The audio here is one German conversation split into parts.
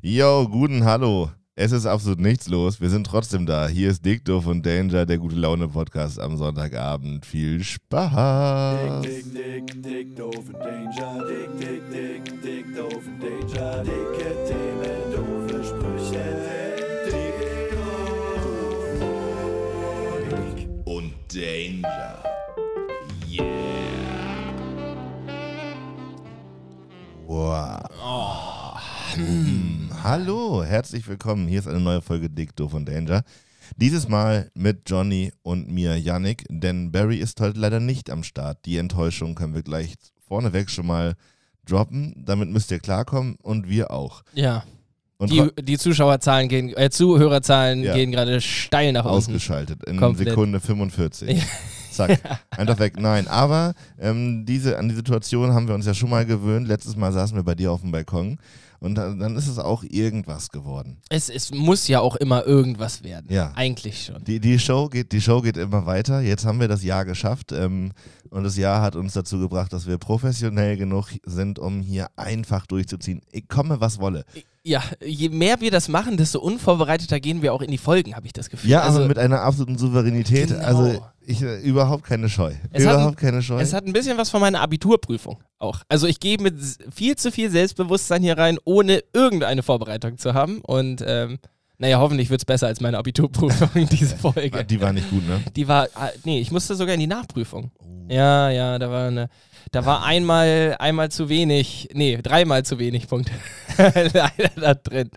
Yo, guten Hallo. Es ist absolut nichts los. Wir sind trotzdem da. Hier ist Dick, Doof und Danger, der gute Laune Podcast am Sonntagabend. Viel Spaß. Dick, dick, dick, doof und Danger. Dick, dick, dick, dick, doof und Danger. Dicke Themen, doofe Sprüche. Dick Und Danger. Yeah. Wow. Hm. Hallo, herzlich willkommen. Hier ist eine neue Folge Dick, Doof und Danger. Dieses Mal mit Johnny und mir, Yannick, denn Barry ist heute leider nicht am Start. Die Enttäuschung können wir gleich vorneweg schon mal droppen. Damit müsst ihr klarkommen und wir auch. Ja. Und Die, die Zuschauerzahlen gehen, äh, Zuhörerzahlen Ja. gehen gerade steil nach unten. ausgeschaltet in Komplett. Sekunde 45. Zack, einfach weg. Nein, aber ähm, diese, an die Situation haben wir uns ja schon mal gewöhnt. Letztes Mal saßen wir bei dir auf dem Balkon und dann, dann ist es auch irgendwas geworden. Es, es muss ja auch immer irgendwas werden. Ja. Eigentlich schon. Die, die, Show geht, die Show geht immer weiter. Jetzt haben wir das Jahr geschafft ähm, und das Jahr hat uns dazu gebracht, dass wir professionell genug sind, um hier einfach durchzuziehen. Ich komme, was wolle. Ja, je mehr wir das machen, desto unvorbereiteter gehen wir auch in die Folgen, habe ich das Gefühl. Ja, also, aber mit einer absoluten Souveränität. Genau. Also ich äh, überhaupt keine Scheu. Es hat überhaupt keine Scheu. es hat ein bisschen was von meiner Abiturprüfung auch. Also ich gehe mit viel zu viel Selbstbewusstsein hier rein, ohne irgendeine Vorbereitung zu haben. Und ähm, naja, hoffentlich wird es besser als meine Abiturprüfung, diese Folge. die war nicht gut, ne? Die war, ah, nee, ich musste sogar in die Nachprüfung. Oh. Ja, ja, da war eine, da war einmal, einmal zu wenig, nee, dreimal zu wenig Punkte leider da drin.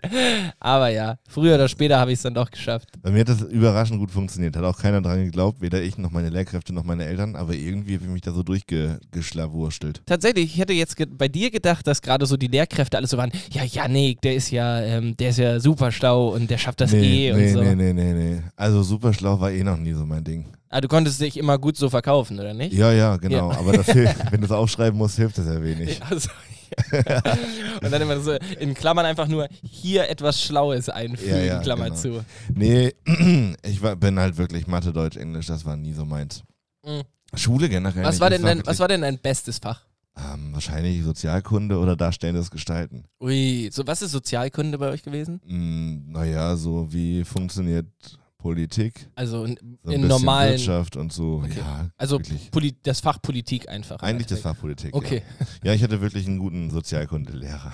Aber ja, früher oder später habe ich es dann doch geschafft. Bei mir hat das überraschend gut funktioniert. Hat auch keiner dran geglaubt, weder ich noch meine Lehrkräfte noch meine Eltern, aber irgendwie habe ich mich da so durchgeschlawurstelt. Tatsächlich, ich hätte jetzt bei dir gedacht, dass gerade so die Lehrkräfte alle so waren, ja, Janik, der ist ja, ähm, der ist ja super schlau und der schafft das nee, eh nee, und so. nee, nee, nee, nee. Also super schlau war eh noch nie so mein Ding. Ah, du konntest dich immer gut so verkaufen, oder nicht? Ja, ja, genau. Ja. Aber das hilft, wenn du es aufschreiben musst, hilft das ja wenig. Also, ja. und dann immer so in Klammern einfach nur hier etwas Schlaues einfügen, Ja, ja, Klammer genau. zu. Nee, ich war, bin halt wirklich Mathe, Deutsch, Englisch, das war nie so meins. Mhm. Schule generell. Was war, denn dein, was war denn dein bestes Fach? Ähm, wahrscheinlich Sozialkunde oder darstellendes Gestalten. Ui, so was ist Sozialkunde bei euch gewesen? Hm, naja, so wie funktioniert Politik, Also in, so in normalen, Wirtschaft und so. Okay. Ja, also. Poli das Fach Politik einfach. Eigentlich das. Fach Politik. Okay, Ja. ja, ich hatte wirklich einen guten Sozialkundelehrer.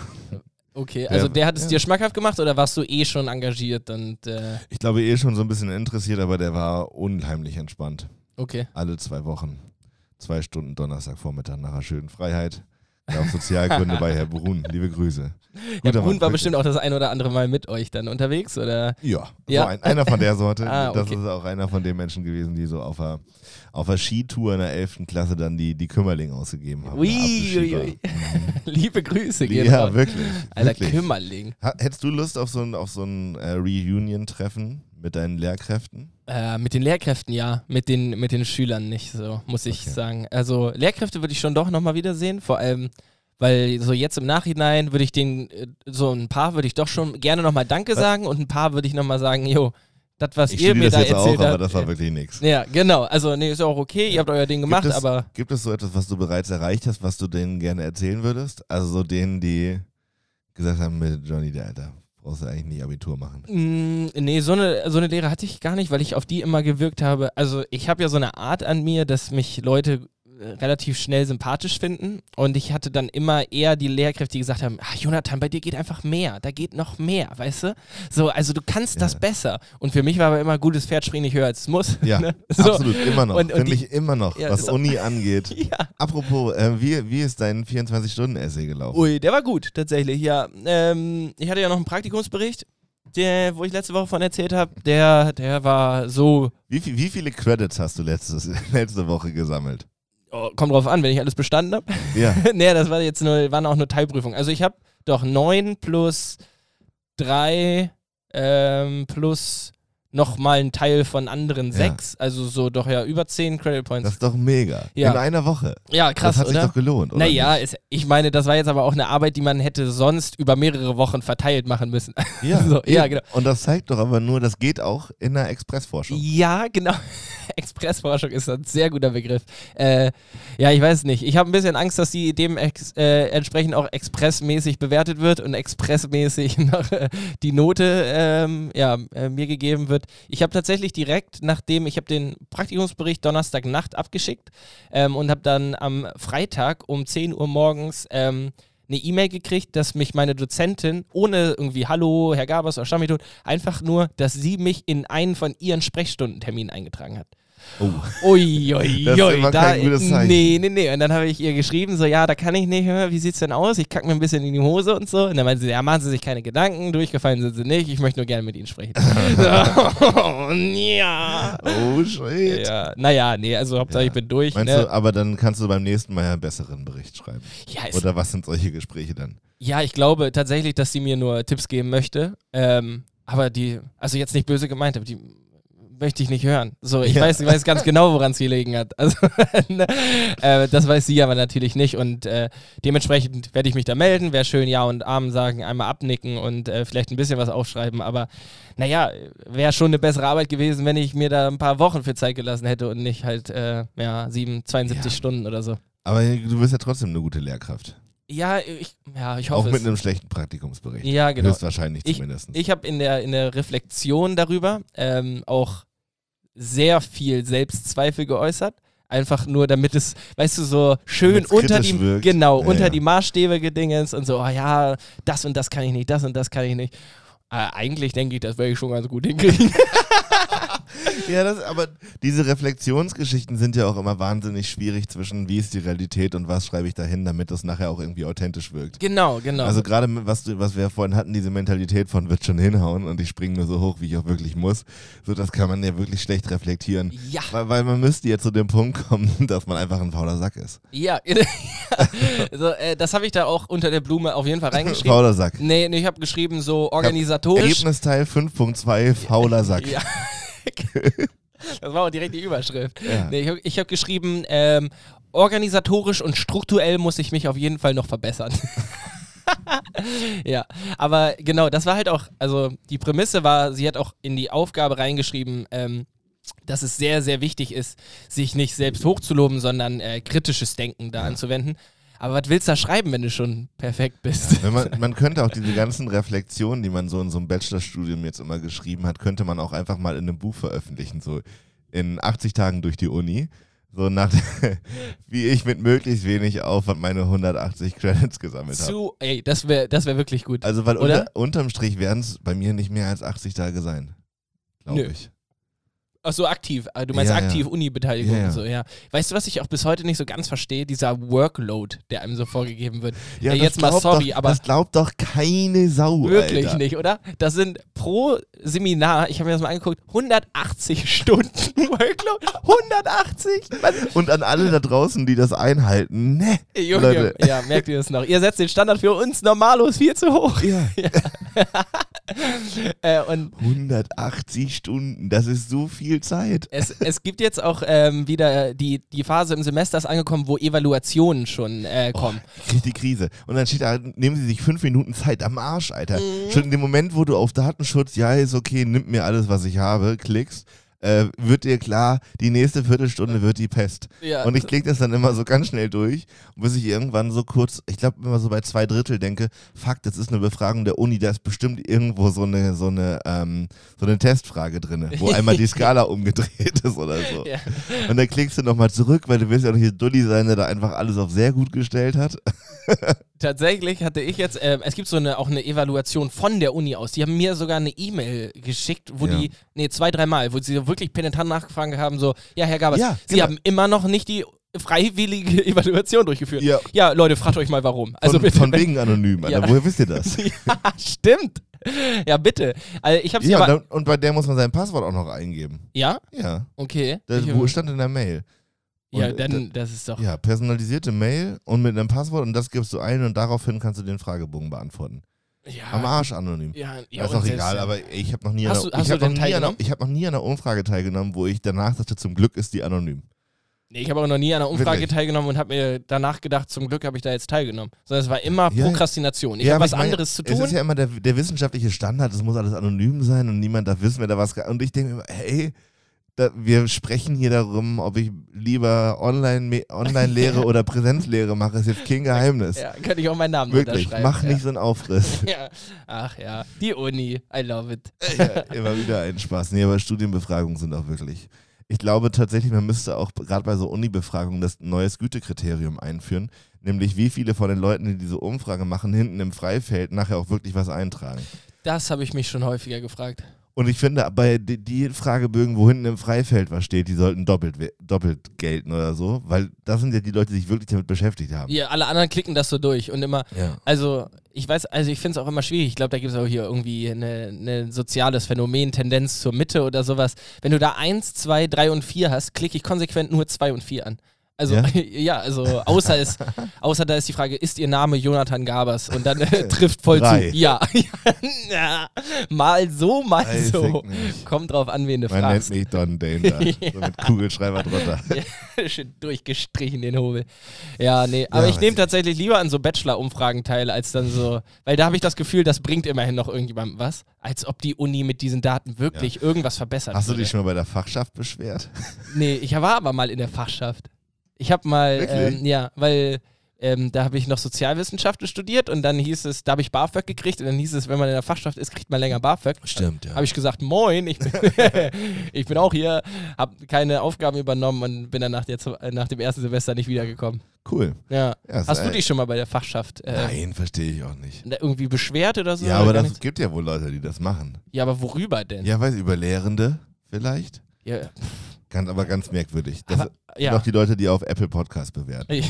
okay. Also Ja, der hat es ja. dir schmackhaft gemacht oder warst du eh schon engagiert und äh, Ich glaube eh schon so ein bisschen interessiert, aber der war unheimlich entspannt. okay. Alle zwei Wochen. Zwei Stunden Donnerstagvormittag nach einer schönen Freiheit. Ja, auf Sozialkunde bei Herr Brun. Liebe Grüße. Ja, Guter Brun Mann, war bestimmt auch das ein oder andere Mal mit euch dann unterwegs, oder? Ja, Ja. So ein, einer von der Sorte. Ah, Das okay. ist auch einer von den Menschen gewesen, die so auf der, auf der Skitour in der 11. Klasse dann die, die Kümmerling ausgegeben haben. Ui, ui, ui. Liebe Grüße, gehen Ja, raus. wirklich. Alter wirklich. Kümmerling. Hättest du Lust auf so ein, auf so ein äh, Reunion-Treffen mit deinen Lehrkräften? Äh, mit den Lehrkräften ja, mit den, mit den Schülern nicht so, muss ich Okay. sagen. Also Lehrkräfte würde ich schon doch nochmal wiedersehen, vor allem, weil so jetzt im Nachhinein würde ich den, äh, so ein paar würde ich doch schon gerne nochmal Danke Was? sagen und ein paar würde ich nochmal sagen, jo, das, was Ich ihr mir das da jetzt auch, erzählt aber habt. das war wirklich nichts. ja, genau. Also, nee, ist auch okay, ihr habt euer Ding gemacht, es, aber Gibt es so etwas, was du bereits erreicht hast, was du denen gerne erzählen würdest? Also so denen, die gesagt haben, mit Johnny, der Alter, brauchst du eigentlich nicht Abitur machen. Mm, nee, so eine, so eine Lehre hatte ich gar nicht, weil ich auf die immer gewirkt habe. Also ich habe ja so eine Art an mir, dass mich Leute relativ schnell sympathisch finden und ich hatte dann immer eher die Lehrkräfte, die gesagt haben, ah, Jonathan, bei dir geht einfach mehr, da geht noch mehr, weißt du? So, also du kannst das Ja. besser. Und für mich war aber immer gutes Pferd springt nicht höher als es muss. Ja, ne? so. absolut, immer noch. Und- und Finde ich immer noch, Ja, was auch- Uni angeht. Ja. Apropos, äh, wie, wie ist dein 24-Stunden-Essay gelaufen? Ui, der war gut, tatsächlich, ja. Ähm, ich hatte ja noch einen Praktikumsbericht, der, wo ich letzte Woche von erzählt habe, der, der war so Wie, viel, wie viele Credits hast du letztes, letzte Woche gesammelt? Oh, kommt drauf an, wenn ich alles bestanden habe. Ja, nee, das war jetzt nur, waren auch nur Teilprüfungen. Also ich habe doch neun plus drei ähm, plus nochmal ein Teil von anderen Ja. sechs. Also so doch ja über zehn Credit Points. das ist doch mega. Ja. In einer Woche. ja, krass, das hat oder? sich doch gelohnt, oder? naja, es, ich meine, das war jetzt aber auch eine Arbeit, die man hätte sonst über mehrere Wochen verteilt machen müssen. Ja, so, ja, genau. Und das zeigt doch aber nur, das geht auch in der Expressforschung. Ja, genau. Expressforschung ist ein sehr guter Begriff. Äh, ja, ich weiß nicht. Ich habe ein bisschen Angst, dass die dem äh, entsprechend auch expressmäßig bewertet wird und expressmäßig noch äh, die Note ähm, ja, äh, mir gegeben wird. Ich habe tatsächlich direkt, nachdem ich habe den Praktikumsbericht Donnerstagnacht abgeschickt ähm, und habe dann am Freitag um 10 Uhr morgens ähm, eine E-Mail gekriegt, dass mich meine Dozentin ohne irgendwie Hallo, Herr Gabers oder Stammethod, einfach nur, dass sie mich in einen von ihren Sprechstundenterminen eingetragen hat. Oh. Ui, ui, Das ist ui, immer da, kein gutes Zeichen. Nee, nee, nee. Und dann habe ich ihr geschrieben, so, ja, da kann ich nicht mehr, wie sieht's denn aus? Ich kacke mir ein bisschen in die Hose und so. Und dann meinte sie, ja, machen Sie sich keine Gedanken, durchgefallen sind Sie nicht, ich möchte nur gerne mit Ihnen sprechen. so, ja. Oh, shit. Ja, naja, nee, also Hauptsache ich bin durch. Meinst ne? du, aber dann kannst du beim nächsten Mal ja einen besseren Bericht schreiben. ja, Oder was sind solche Gespräche dann? Ja, ich glaube tatsächlich, dass sie mir nur Tipps geben möchte. Ähm, aber die, also jetzt nicht böse gemeint, aber die möchte ich nicht hören. So, ich Ja. weiß, ich weiß ganz genau, woran es gelegen hat. Also, äh, das weiß sie aber natürlich nicht und äh, dementsprechend werde ich mich da melden. Wäre schön Ja und Amen sagen, einmal abnicken und äh, vielleicht ein bisschen was aufschreiben. Aber naja, wäre schon eine bessere Arbeit gewesen, wenn ich mir da ein paar Wochen für Zeit gelassen hätte und nicht halt äh, ja, sieben, 72 Ja. Stunden oder so. Aber du bist ja trotzdem eine gute Lehrkraft. Ja, ich, ja, ich Auch hoffe mit es. einem schlechten Praktikumsbericht. Ja, genau. Höchstwahrscheinlich Ich- zumindest. Ich habe in der, in der Reflexion darüber ähm, auch sehr viel Selbstzweifel geäußert. Einfach nur, damit es, weißt du, so schön unter die, wirkt. genau, Ja, unter ja. die Maßstäbe gedingens und so, oh ja, das und das kann ich nicht, das und das kann ich nicht. Äh, eigentlich denke ich, das werde ich schon ganz gut hinkriegen. Ja, das, aber diese Reflexionsgeschichten sind ja auch immer wahnsinnig schwierig zwischen wie ist die Realität und was schreibe ich dahin, damit das nachher auch irgendwie authentisch wirkt. genau, genau. Also gerade was, was wir vorhin hatten, diese Mentalität von wird schon hinhauen und ich springe nur so hoch, wie ich auch wirklich muss, so das kann man ja wirklich schlecht reflektieren. ja, Weil, weil man müsste jetzt zu dem Punkt kommen, dass man einfach ein fauler Sack ist. ja. so, äh, das habe ich da auch unter der Blume auf jeden Fall reingeschrieben. Fauler Sack. Nee, nee, ich habe geschrieben, so organisatorisch. Ergebnisteil 5.2, fauler Sack. Ja. das war auch direkt die Überschrift. Ja. Nee, ich habe hab geschrieben, ähm, organisatorisch und strukturell muss ich mich auf jeden Fall noch verbessern. ja, aber genau, das war halt auch, also die Prämisse war, sie hat auch in die Aufgabe reingeschrieben, ähm, dass es sehr, sehr wichtig ist, sich nicht selbst hochzuloben, sondern äh, kritisches Denken da Ja. Aber was willst du da schreiben, wenn du schon perfekt bist? Wenn man, man könnte auch diese ganzen Reflexionen, die man so in so einem Bachelorstudium jetzt immer geschrieben hat, könnte man auch einfach mal in einem Buch veröffentlichen, so in 80 Tagen durch die Uni. So nach, wie ich mit möglichst wenig Aufwand meine 180 Credits gesammelt habe. Zu, ey, das wäre das wär wirklich gut. Also, weil unter, unterm Strich werden es bei mir nicht mehr als 80 Tage sein. Glaube ich. Ach so, aktiv. Ah, Du meinst Ja, ja. aktiv Uni-Beteiligung Ja, ja. und so, ja. Weißt du, was ich auch bis heute nicht so ganz verstehe? Dieser Workload, der einem so vorgegeben wird. Ja, das jetzt mal sorry, doch, aber Das glaubt doch keine Sau. wirklich Alter. nicht, oder? Das sind pro Seminar, ich habe mir das mal angeguckt, 180 Stunden Workload. 180? Was? Und an alle da draußen, die das einhalten, ne? Junge, Leute. ja, merkt ihr das noch? Ihr setzt den Standard für uns Normalos viel zu hoch. Ja. Äh, und 180 Stunden, das ist so viel Zeit. es, es gibt jetzt auch ähm, wieder die, die Phase im Semester ist angekommen, wo Evaluationen schon äh, kommen. Kriegt die Krise. Und dann steht da, nehmen Sie sich fünf Minuten Zeit am Arsch, Alter. Mhm. Schon in dem Moment, wo du auf Datenschutz, ja, ist okay, nimmt mir alles, was ich habe, klickst, äh, wird dir klar, die nächste Viertelstunde wird die Pest. Ja. Und ich klicke das dann immer so ganz schnell durch, bis ich irgendwann so kurz, ich glaube immer so bei zwei Drittel denke, fuck, das ist eine Befragung der Uni, da ist bestimmt irgendwo so eine, so eine, ähm, so eine Testfrage drin, wo einmal die Skala umgedreht ist oder so. Ja. Und dann klickst du nochmal zurück, weil du willst ja nicht der Dulli sein, der da einfach alles auf sehr gut gestellt hat. Tatsächlich hatte ich jetzt, äh, es gibt so eine, auch eine Evaluation von der Uni aus. Die haben mir sogar eine E-Mail geschickt, wo Ja. die, nee, zwei, dreimal, wo sie wirklich penetrant nachgefragt haben, so, ja, Herr Gabers, Ja, Sie genau. haben immer noch nicht die freiwillige Evaluation durchgeführt. Ja. Ja, Leute, fragt euch mal warum. Also von, von wegen anonym, Alter. Ja. Woher wisst ihr das? ja, stimmt. Ja, bitte. Also ich Ja, und, dann, und bei der muss man sein Passwort auch noch eingeben. ja? Ja, Okay. das Ich- wo stand in der Mail. ja, Und, dann, das ist doch. Ja, personalisierte Mail und mit einem Passwort und das gibst du ein und daraufhin kannst du den Fragebogen beantworten. Ja, Am Arsch anonym. ja, ja ist doch egal, aber ich habe noch nie, an Hast einer- du- hast ich du hab noch denn nie an einer- teilgenommen? ich hab noch nie an einer Umfrage teilgenommen, wo ich danach dachte, zum Glück ist die anonym. Nee, ich habe auch noch nie an einer Umfrage Wirklich? teilgenommen und habe mir danach gedacht, zum Glück habe ich da jetzt teilgenommen. Sondern es war immer Ja. Prokrastination. Ich Ja, habe was ich meine, anderes zu Es tun. ist ja immer der, der wissenschaftliche Standard, es muss alles anonym sein und niemand darf wissen, wer da was. Und ich denke mir immer, hey, da, wir sprechen hier darum, ob ich lieber Online- Online-Lehre oder Präsenzlehre mache, ist jetzt kein Geheimnis. Ja, könnte ich auch meinen Namen Wirklich, mach ja. nicht so einen Aufriss. Ja. Ach ja, die Uni, I love it. ja, immer wieder ein Spaß. Nee, aber Studienbefragungen sind auch wirklich. Ich glaube tatsächlich, man müsste auch gerade bei so Uni-Befragungen das neues Gütekriterium einführen, nämlich wie viele von den Leuten, die diese Umfrage machen, hinten im Freifeld nachher auch wirklich was eintragen. Das habe ich mich schon häufiger gefragt. Und ich finde, bei die, die Fragebögen, wo hinten im Freifeld was steht, die sollten doppelt, doppelt gelten oder so, weil das sind ja die Leute, die sich wirklich damit beschäftigt haben. Ja, alle anderen klicken das so durch und immer, Ja. also ich weiß, also ich finde es auch immer schwierig. Ich glaube, da gibt es auch hier irgendwie ein soziales Phänomen, Tendenz zur Mitte oder sowas. Wenn du da 1, 2, 3 und 4 hast, klicke ich konsequent nur 2 und 4 an. Also Ja? ja, also außer es, außer da ist die Frage, ist ihr Name Jonathan Gabers? Und dann äh, trifft voll Drei. zu. Ja. ja. Mal so, mal Weiß so. Kommt drauf an, wen du Man nennt fragst. mich Don Danger. So mit Kugelschreiber drunter. Schön durchgestrichen den Hobel. Ja, nee, aber Ja, ich nehme ich tatsächlich lieber an so Bachelor-Umfragen teil, als dann so, weil da habe ich das Gefühl, das bringt immerhin noch irgendjemandem was, als ob die Uni mit diesen Daten wirklich irgendwas verbessert Hast du würde. dich schon mal bei der Fachschaft beschwert? Nee, ich war aber mal in der Fachschaft. Ich habe mal, ähm, ja, weil ähm, da habe ich noch Sozialwissenschaften studiert und dann hieß es, da habe ich BAföG gekriegt und dann hieß es, wenn man in der Fachschaft ist, kriegt man länger BAföG. Stimmt, ja. Habe ich gesagt, moin, ich bin, ich bin auch hier, habe keine Aufgaben übernommen und bin dann nach, der, äh, nach dem ersten Semester nicht wiedergekommen. Cool. Ja. Ja, Hast du dich schon mal bei der Fachschaft äh, Nein, verstehe ich auch nicht. irgendwie beschwert oder so? Ja, aber das gibt ja wohl Leute, die das machen. ja, aber worüber denn? Ja, weiß über Lehrende vielleicht. Ja. Ganz, aber ganz merkwürdig. Das Aber, sind ja. auch die Leute, die auf Apple Podcast bewerten.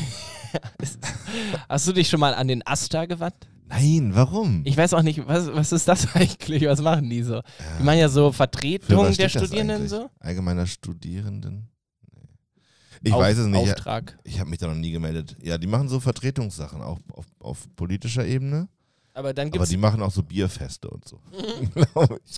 Hast du dich schon mal an den Asta gewandt? Nein, warum? Ich weiß auch nicht, was, was ist das eigentlich? Was machen die so? Die Ja. machen ja so Vertretung der Studierenden so. Allgemeiner Studierenden? Ich Auf- weiß es nicht. Auftrag. Ich habe mich da noch nie gemeldet. Ja, die machen so Vertretungssachen, auch auf, auf politischer Ebene. Aber dann Aber gibt's die machen auch so Bierfeste und so.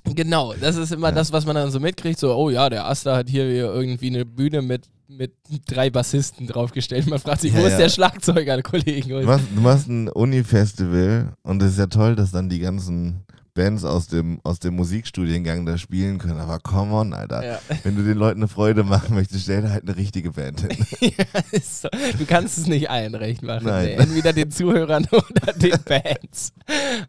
Genau, das ist immer Ja. das, was man dann so mitkriegt. So, oh ja, der Asta hat hier irgendwie eine Bühne mit, mit drei Bassisten draufgestellt. Man fragt sich, Ja, wo ist ja. der Schlagzeuger, Kollegen? Du machst, du machst ein Uni-Festival und es ist ja toll, dass dann die ganzen Bands aus dem, aus dem Musikstudiengang da spielen können. Aber come on, Alter. Ja. Wenn du den Leuten eine Freude machen möchtest, stell dir halt eine richtige Band hin. Ja, so. Du kannst es nicht allen recht machen. Nein. Nee. Entweder den Zuhörern oder den Bands.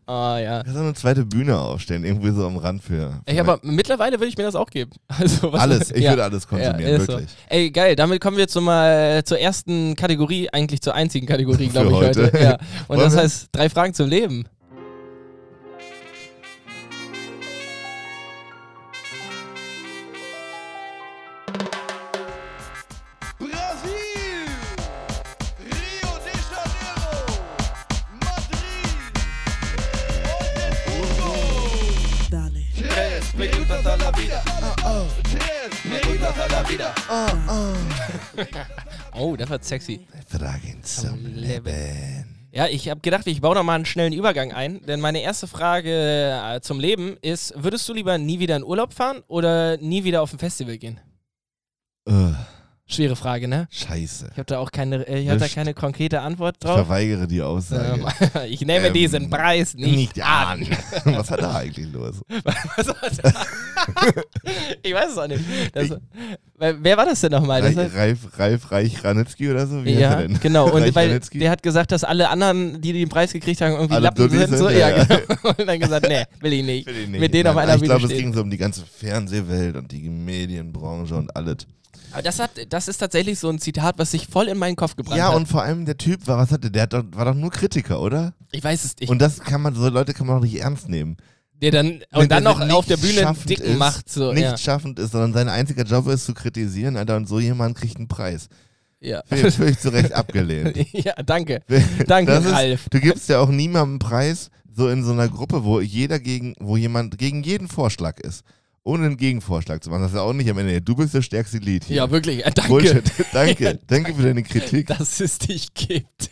Oh ja. Kannst du eine zweite Bühne aufstellen, irgendwie so am Rand für. für Ey, aber mittlerweile würde ich mir das auch geben. Also, alles, ich ja. würde alles konsumieren, ist so. wirklich. Ey, geil, damit kommen wir zum, äh, zur ersten Kategorie, eigentlich zur einzigen Kategorie, glaube ich, heute. heute. Und Wollen das heißt, drei Fragen zum Leben. A la vida. Oh, das wird sexy. Fragen zum Leben. Ja, ich habe gedacht, ich baue noch mal einen schnellen Übergang ein, denn meine erste Frage äh, zum Leben ist, würdest du lieber nie wieder in Urlaub fahren oder nie wieder auf ein Festival gehen? Ugh, Schwere Frage, ne? scheiße. Ich habe da auch keine, äh, ich hab da Nicht. keine konkrete Antwort Ich drauf. verweigere die Aussage. Ähm, ich nehme Ähm, diesen Preis nicht, an. Was hat da eigentlich los? Was war das? ich weiß es auch nicht. Das, Wer- wer war das denn nochmal? Das Reif, Ralf, Ralf Reich Ranitzky oder so? Wie ja, denn? genau. Und weil Ranitzky? der hat gesagt, dass alle anderen, die den Preis gekriegt haben, irgendwie Alle Lappen sind. So. Ja, ja. genau. Und dann gesagt, nee, will ich nicht. Will ich nicht. Mit denen auf Nein, einer Ich glaube, es ging so um die ganze Fernsehwelt und die Medienbranche und alles. Aber das, hat, das ist tatsächlich so ein Zitat, was sich voll in meinen Kopf gebrannt Ja, hat. und vor allem der Typ war, was hatte der? Hat doch, war doch nur Kritiker, oder? ich weiß es nicht. und das kann man, so Leute kann man doch nicht ernst nehmen. der dann, Wenn und dann der noch auf der Bühne einen Dicken ist, macht. So, nicht ja. schaffend ist, sondern sein einziger Job ist zu kritisieren, Alter, und so jemand kriegt einen Preis. Ja. Völlig, völlig zu Recht abgelehnt. ja, danke. Danke, Das ist- Ralf. Du gibst ja auch niemandem einen Preis, so in so einer Gruppe, wo jeder gegen, wo jemand gegen jeden Vorschlag ist. Ohne einen Gegenvorschlag zu machen. Das ist ja auch nicht am Ende. Du bist das stärkste Lied hier. Ja, wirklich. Äh, danke, Bullshit. Danke. Danke für deine Kritik. dass es dich gibt.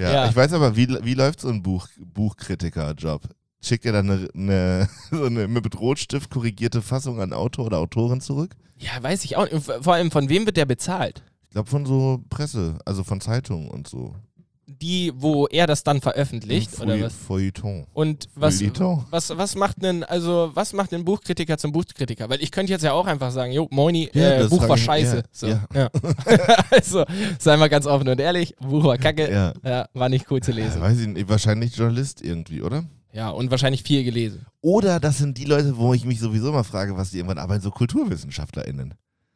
Ja, ja. Ich weiß aber, wie, wie läuft so ein Buch, Buchkritiker-Job? Schickt ihr dann eine, eine, so eine mit Rotstift korrigierte Fassung an Autor oder Autorin zurück? ja, weiß ich auch. Vor allem, von wem wird der bezahlt? Ich glaube von so Presse, also von Zeitungen und so. Die, wo er das dann veröffentlicht, oder Feuille- was? Feuilleton. Und was, Feuilleton. was, was macht denn, also was macht den Buchkritiker zum Buchkritiker? Weil ich könnte jetzt ja auch einfach sagen, jo, Moini, Ja, äh, Buch war scheiße. ja, so, ja. also, sei mal ganz offen und ehrlich, Buch war kacke, war nicht cool zu lesen. weiß ich nicht, wahrscheinlich Journalist irgendwie, oder? Ja, und wahrscheinlich viel gelesen. Oder das sind die Leute, wo ich mich sowieso mal frage, was die irgendwann arbeiten, so KulturwissenschaftlerInnen.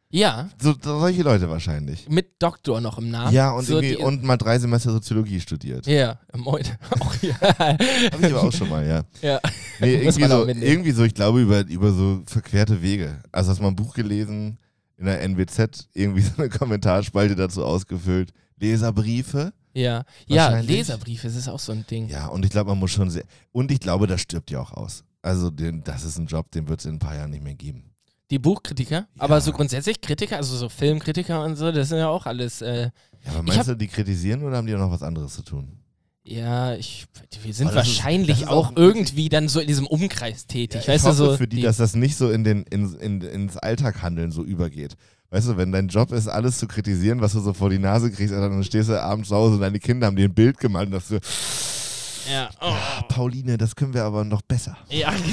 Ja, So, solche Leute wahrscheinlich. mit Doktor noch im Namen. Ja, und, so irgendwie, und mal drei Semester Soziologie studiert. Ja, moin. Auch, ja. Habe ich aber auch schon mal, ja. ja. Nee, irgendwie so, irgendwie so, ich glaube, über, über so verquerte Wege. Also hast du mal ein Buch gelesen in der NWZ, irgendwie so eine Kommentarspalte dazu ausgefüllt. Leserbriefe. Ja, ja. Leserbriefe, das ist auch so ein Ding. Ja, und ich glaube, man muss schon sehr. Und ich glaube, das stirbt ja auch aus. Also, den, das ist ein Job, den wird es in ein paar Jahren nicht mehr geben. Die Buchkritiker, aber so grundsätzlich Kritiker, also so Filmkritiker und so, das sind ja auch alles, äh, Ja, aber meinst hab- du, die kritisieren oder haben die auch noch was anderes zu tun? ja, ich, wir sind wahrscheinlich ist auch, auch- irgendwie dann so in diesem Umkreis tätig, ich weißt hoffe du, so. für die, dass das nicht so in den, in, in, ins Alltaghandeln so übergeht. Weißt du, wenn dein Job ist, alles zu kritisieren, was du so vor die Nase kriegst, dann stehst du abends zu Hause und deine Kinder haben dir ein Bild gemalt und sagst du, ja, oh, Pauline, das können wir aber noch besser. ja.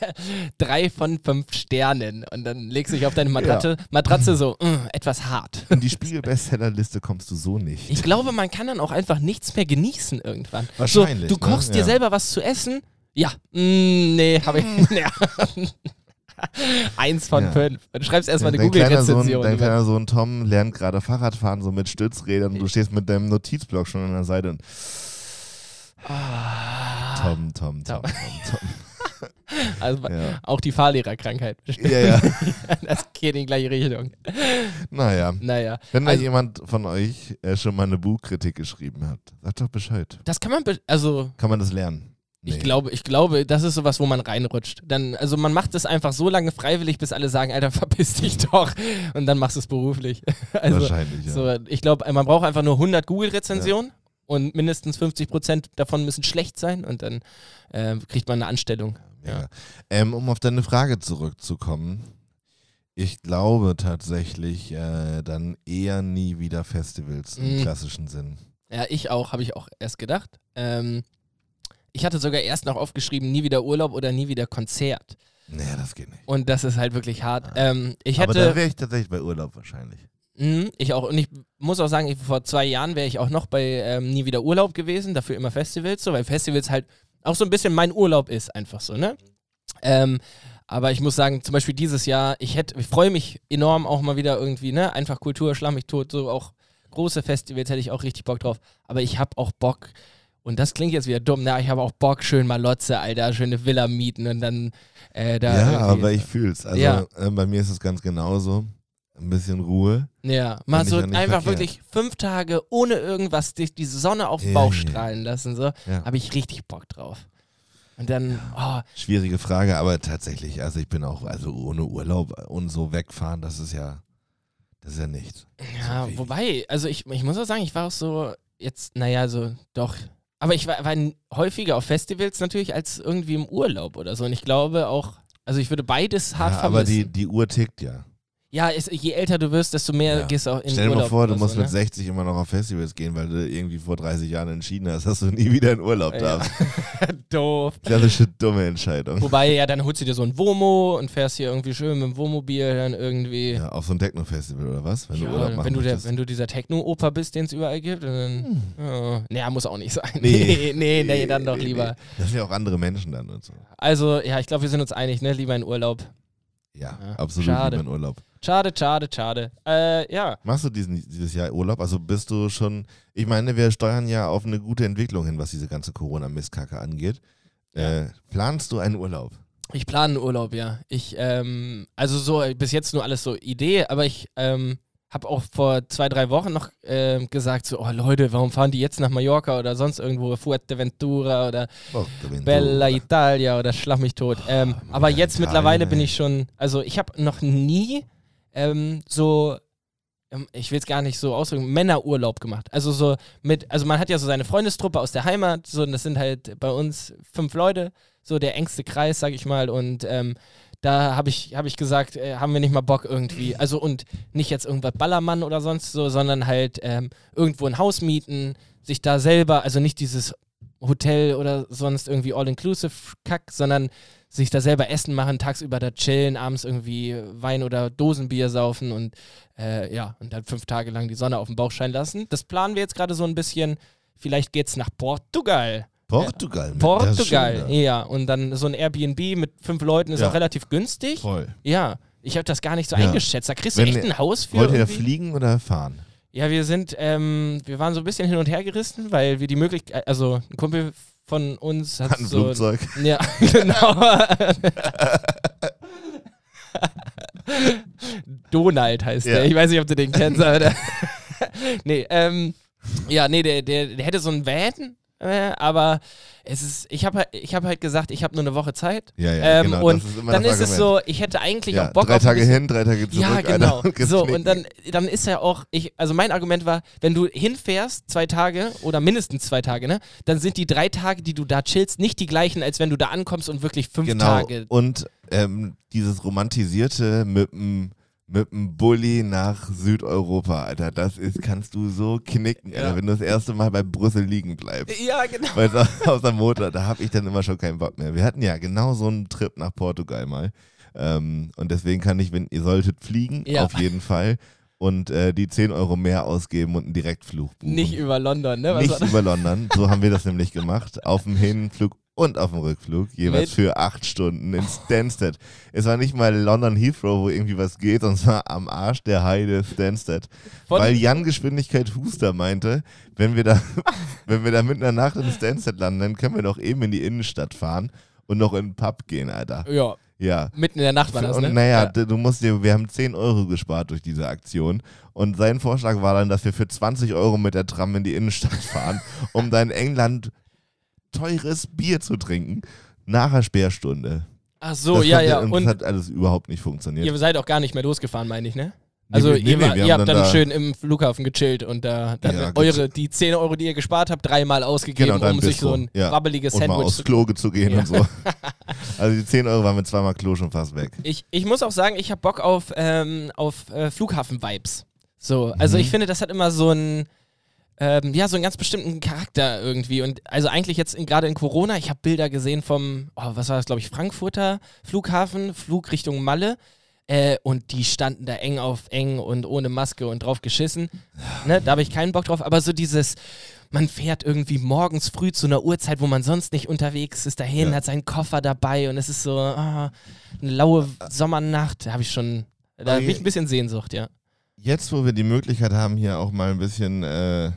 Drei von fünf Sternen und dann legst du dich auf deine Matratze, Matratze so, mm, etwas hart. In die Spiegel-Bestsellerliste kommst du so nicht. Ich glaube, man kann dann auch einfach nichts mehr genießen irgendwann. Wahrscheinlich, So, du ne? kochst dir Ja. selber was zu essen? Ja. Mm, nee, habe ich. Ja. Eins von Ja. fünf. Du schreibst erstmal eine Google-Rezension. dein kleiner Sohn Tom lernt gerade Fahrradfahren so mit Stützrädern und du stehst mit deinem Notizblock schon an der Seite und Ah, Tom, Tom, Tom, Tom, Tom. also Ja, auch die Fahrlehrerkrankheit. ja. ja. Das geht in die gleiche Richtung. Naja, Naja. wenn da Also- jemand von euch äh, schon mal eine Buchkritik geschrieben hat, sagt doch Bescheid. Das kann man, be- also Kann man das lernen? ich Nee. glaube, ich glaube, das ist sowas, wo man reinrutscht. Dann, also man macht es einfach so lange freiwillig, bis alle sagen, Alter, verpiss dich doch. Und dann machst du es beruflich. Also, Wahrscheinlich, ja. So, ich glaube, man braucht einfach nur 100 Google-Rezensionen und mindestens 50% davon müssen schlecht sein und dann äh, kriegt man eine Anstellung. Mega. Ähm, um auf deine Frage zurückzukommen. Ich glaube tatsächlich äh, dann eher nie wieder Festivals im Mhm. klassischen Sinn. Ja, ich auch, habe ich auch erst gedacht. Ähm, ich hatte sogar erst noch aufgeschrieben, nie wieder Urlaub oder nie wieder Konzert. Nee, das geht nicht. Und das ist halt wirklich hart. Ähm, ich Aber hätte, da wäre ich tatsächlich bei Urlaub wahrscheinlich. Mhm, ich auch. Und ich muss auch sagen, ich, vor zwei Jahren wäre ich auch noch bei ähm, Nie wieder Urlaub gewesen, dafür immer Festivals, so, weil Festivals halt auch so ein bisschen mein Urlaub ist, einfach so, ne? Ähm, aber ich muss sagen, zum Beispiel dieses Jahr, ich hätte, ich freue mich enorm auch mal wieder irgendwie, ne? Einfach Kultur, schlag mich tot, so auch große Festivals hätte ich auch richtig Bock drauf. Aber ich habe auch Bock, und das klingt jetzt wieder dumm, ne? Ich habe auch Bock, schön mal Lotze, Alter, schöne Villa mieten und dann äh, da. ja, aber ich fühl's. Also Ja. äh, bei mir ist es ganz genauso. Ein bisschen Ruhe. Ja, mal so einfach verkehrt. wirklich fünf Tage ohne irgendwas die, die Sonne auf den Bauch ja. strahlen lassen, so, Ja. habe ich richtig Bock drauf. Und dann, oh, Schwierige Frage, aber tatsächlich, also ich bin auch, also ohne Urlaub und so wegfahren, das ist ja, das ist ja nichts. ja, So wobei, also ich, ich muss auch sagen, ich war auch so, jetzt, naja, so, doch. Aber ich war, war häufiger auf Festivals natürlich als irgendwie im Urlaub oder so. Und ich glaube auch, also ich würde beides hart Ja, aber vermissen. die, die Uhr tickt ja. Ja, es, je älter du wirst, desto mehr Ja. gehst du auch in Stell dir Urlaub. mal vor, du musst so, mit ne? 60 immer noch auf Festivals gehen, weil du irgendwie vor 30 Jahren entschieden hast, dass du nie wieder in Urlaub Ja. darfst. Doof. Klassische dumme Entscheidung. Wobei, ja, dann holst du dir so ein Womo und fährst hier irgendwie schön mit dem Wohnmobil dann irgendwie. Ja, auf so ein Techno-Festival oder was? Wenn Ja, du Urlaub machen wenn, du der, wenn du dieser Techno-Oper bist, den es überall gibt, dann. Ja, naja, muss auch nicht sein. Nee. nee, nee, nee, dann doch lieber. nee. Das sind ja auch andere Menschen dann und so. Also, ja, ich glaube, wir sind uns einig, ne? Lieber in Urlaub. Ja, Ja, absolut schade. lieber in Urlaub. Schade, schade, schade. Äh, ja. Machst du diesen, dieses Jahr Urlaub? Also bist du schon, ich meine, wir steuern ja auf eine gute Entwicklung hin, was diese ganze Corona-Mistkacke angeht. Ja. Äh, planst du einen Urlaub? Ich plane einen Urlaub, ja. Ich, ähm, also so, bis jetzt nur alles so Idee, aber ich, ähm, habe auch vor zwei, drei Wochen noch ähm, gesagt, so, oh Leute, warum fahren die jetzt nach Mallorca oder sonst irgendwo, Fuerteventura oder Fuerteventura. Bella Italia oder Schlag mich tot. Ähm, Oh, aber jetzt Italia, mittlerweile bin ich schon, also ich habe noch nie ähm, so, ähm, ich will es gar nicht so ausdrücken, Männerurlaub gemacht. Also so mit, also man hat ja so seine Freundestruppe aus der Heimat, so und das sind halt bei uns fünf Leute, so der engste Kreis, sag ich mal, und ähm, da habe ich, hab ich gesagt, äh, haben wir nicht mal Bock irgendwie. Also und nicht jetzt irgendwas Ballermann oder sonst so, sondern halt ähm, irgendwo ein Haus mieten, sich da selber, also nicht dieses Hotel oder sonst irgendwie All-Inclusive-Kack, sondern sich da selber Essen machen, tagsüber da chillen, abends irgendwie Wein oder Dosenbier saufen und äh, ja, und dann fünf Tage lang die Sonne auf den Bauch scheinen lassen. Das planen wir jetzt gerade so ein bisschen. Vielleicht geht's nach Portugal. Portugal. mit- Portugal, schön, ja. Und dann so ein Airbnb mit fünf Leuten ist Ja. auch relativ günstig. Voll. Ja. Ich habe das gar nicht so Ja. eingeschätzt. Da kriegst du Wenn echt ihr- ein Haus für. Wollt ihr irgendwie. fliegen oder fahren? Ja, wir sind, ähm, wir waren so ein bisschen hin und her gerissen, weil wir die Möglichkeit, also ein Kumpel von uns hat Hat ein so. Flugzeug. Ja, genau. Donald heißt Ja. der. Ich weiß nicht, ob du den kennst, aber der Nee, ähm, ja, nee, der, der, der hätte so einen Van, äh, aber es ist, ich habe ich hab halt gesagt, ich habe nur eine Woche Zeit. Ja, ja, ähm, genau. und dann ist es so, ich hätte eigentlich ja, auch Bock drei auf Tage hin, drei Tage zurück. ja, genau. So, und dann, dann ist ja auch, ich, also mein Argument war, wenn du hinfährst, zwei Tage oder mindestens zwei Tage, ne, dann sind die drei Tage, die du da chillst, nicht die gleichen, als wenn du da ankommst und wirklich fünf Genau. Tage. Und ähm, dieses romantisierte mit dem mit dem Bulli nach Südeuropa, Alter, das ist, kannst du so knicken, Alter, Ja. wenn du das erste Mal bei Brüssel liegen bleibst. Ja, genau. Weil aus der Motor, da habe ich dann immer schon keinen Bock mehr. Wir hatten ja genau so einen Trip nach Portugal mal. Ähm, und deswegen kann ich, wenn ihr solltet fliegen, Ja. auf jeden Fall. Und äh, die 10 Euro mehr ausgeben und einen Direktflug buchen. Nicht über London, ne? Was Nicht über London. So haben wir das nämlich gemacht. Auf dem Hinflug und auf dem Rückflug. Jeweils Mit- für acht Stunden in Stansted. Es war nicht mal London Heathrow, wo irgendwie was geht, sondern es war am Arsch der Heide Stansted. Von- Weil Jan Geschwindigkeit Huster meinte, wenn wir da, wenn wir da mitten in der Nacht in Stansted landen, dann können wir doch eben in die Innenstadt fahren und noch in den Pub gehen, Alter. Ja, Ja. mitten in der Nacht war das, und ne? naja, ja. du musst dir, wir haben 10 Euro gespart durch diese Aktion. Und sein Vorschlag war dann, dass wir für 20 Euro mit der Tram in die Innenstadt fahren, um dann England teures Bier zu trinken. Nach der Sperrstunde. Ach so, das ja, ja. Und das hat alles überhaupt nicht funktioniert. ihr seid auch gar nicht mehr losgefahren, meine ich, ne? Also nee, ihr, nee, war, ihr habt dann da- schön im Flughafen gechillt und da dann Ja, eure, die 10 Euro, die ihr gespart habt, dreimal ausgegeben, Genau, um sich so ein ja. wabbeliges und mal Sandwich aufs zu Klo zu gehen Ja. und so. Also die 10 Euro waren mit zweimal Klo schon fast weg. Ich, ich muss auch sagen, ich habe Bock auf, ähm, auf äh, Flughafen-Vibes. So, also Mhm. ich finde, das hat immer so einen, ähm, ja, so einen ganz bestimmten Charakter irgendwie. Und also eigentlich jetzt gerade in Corona, ich habe Bilder gesehen vom, oh, was war das, glaube ich, Frankfurter Flughafen, Flug Richtung Malle. Äh, und die standen da eng auf eng und ohne Maske und drauf geschissen. Ne, da habe ich keinen Bock drauf. Aber so dieses, man fährt irgendwie morgens früh zu einer Uhrzeit, wo man sonst nicht unterwegs ist, dahin, Ja. hat seinen Koffer dabei und es ist so ah, eine laue Sommernacht. Da habe ich schon, da habe ich ein bisschen Sehnsucht, ja. Jetzt, wo wir die Möglichkeit haben, hier auch mal ein bisschen, äh,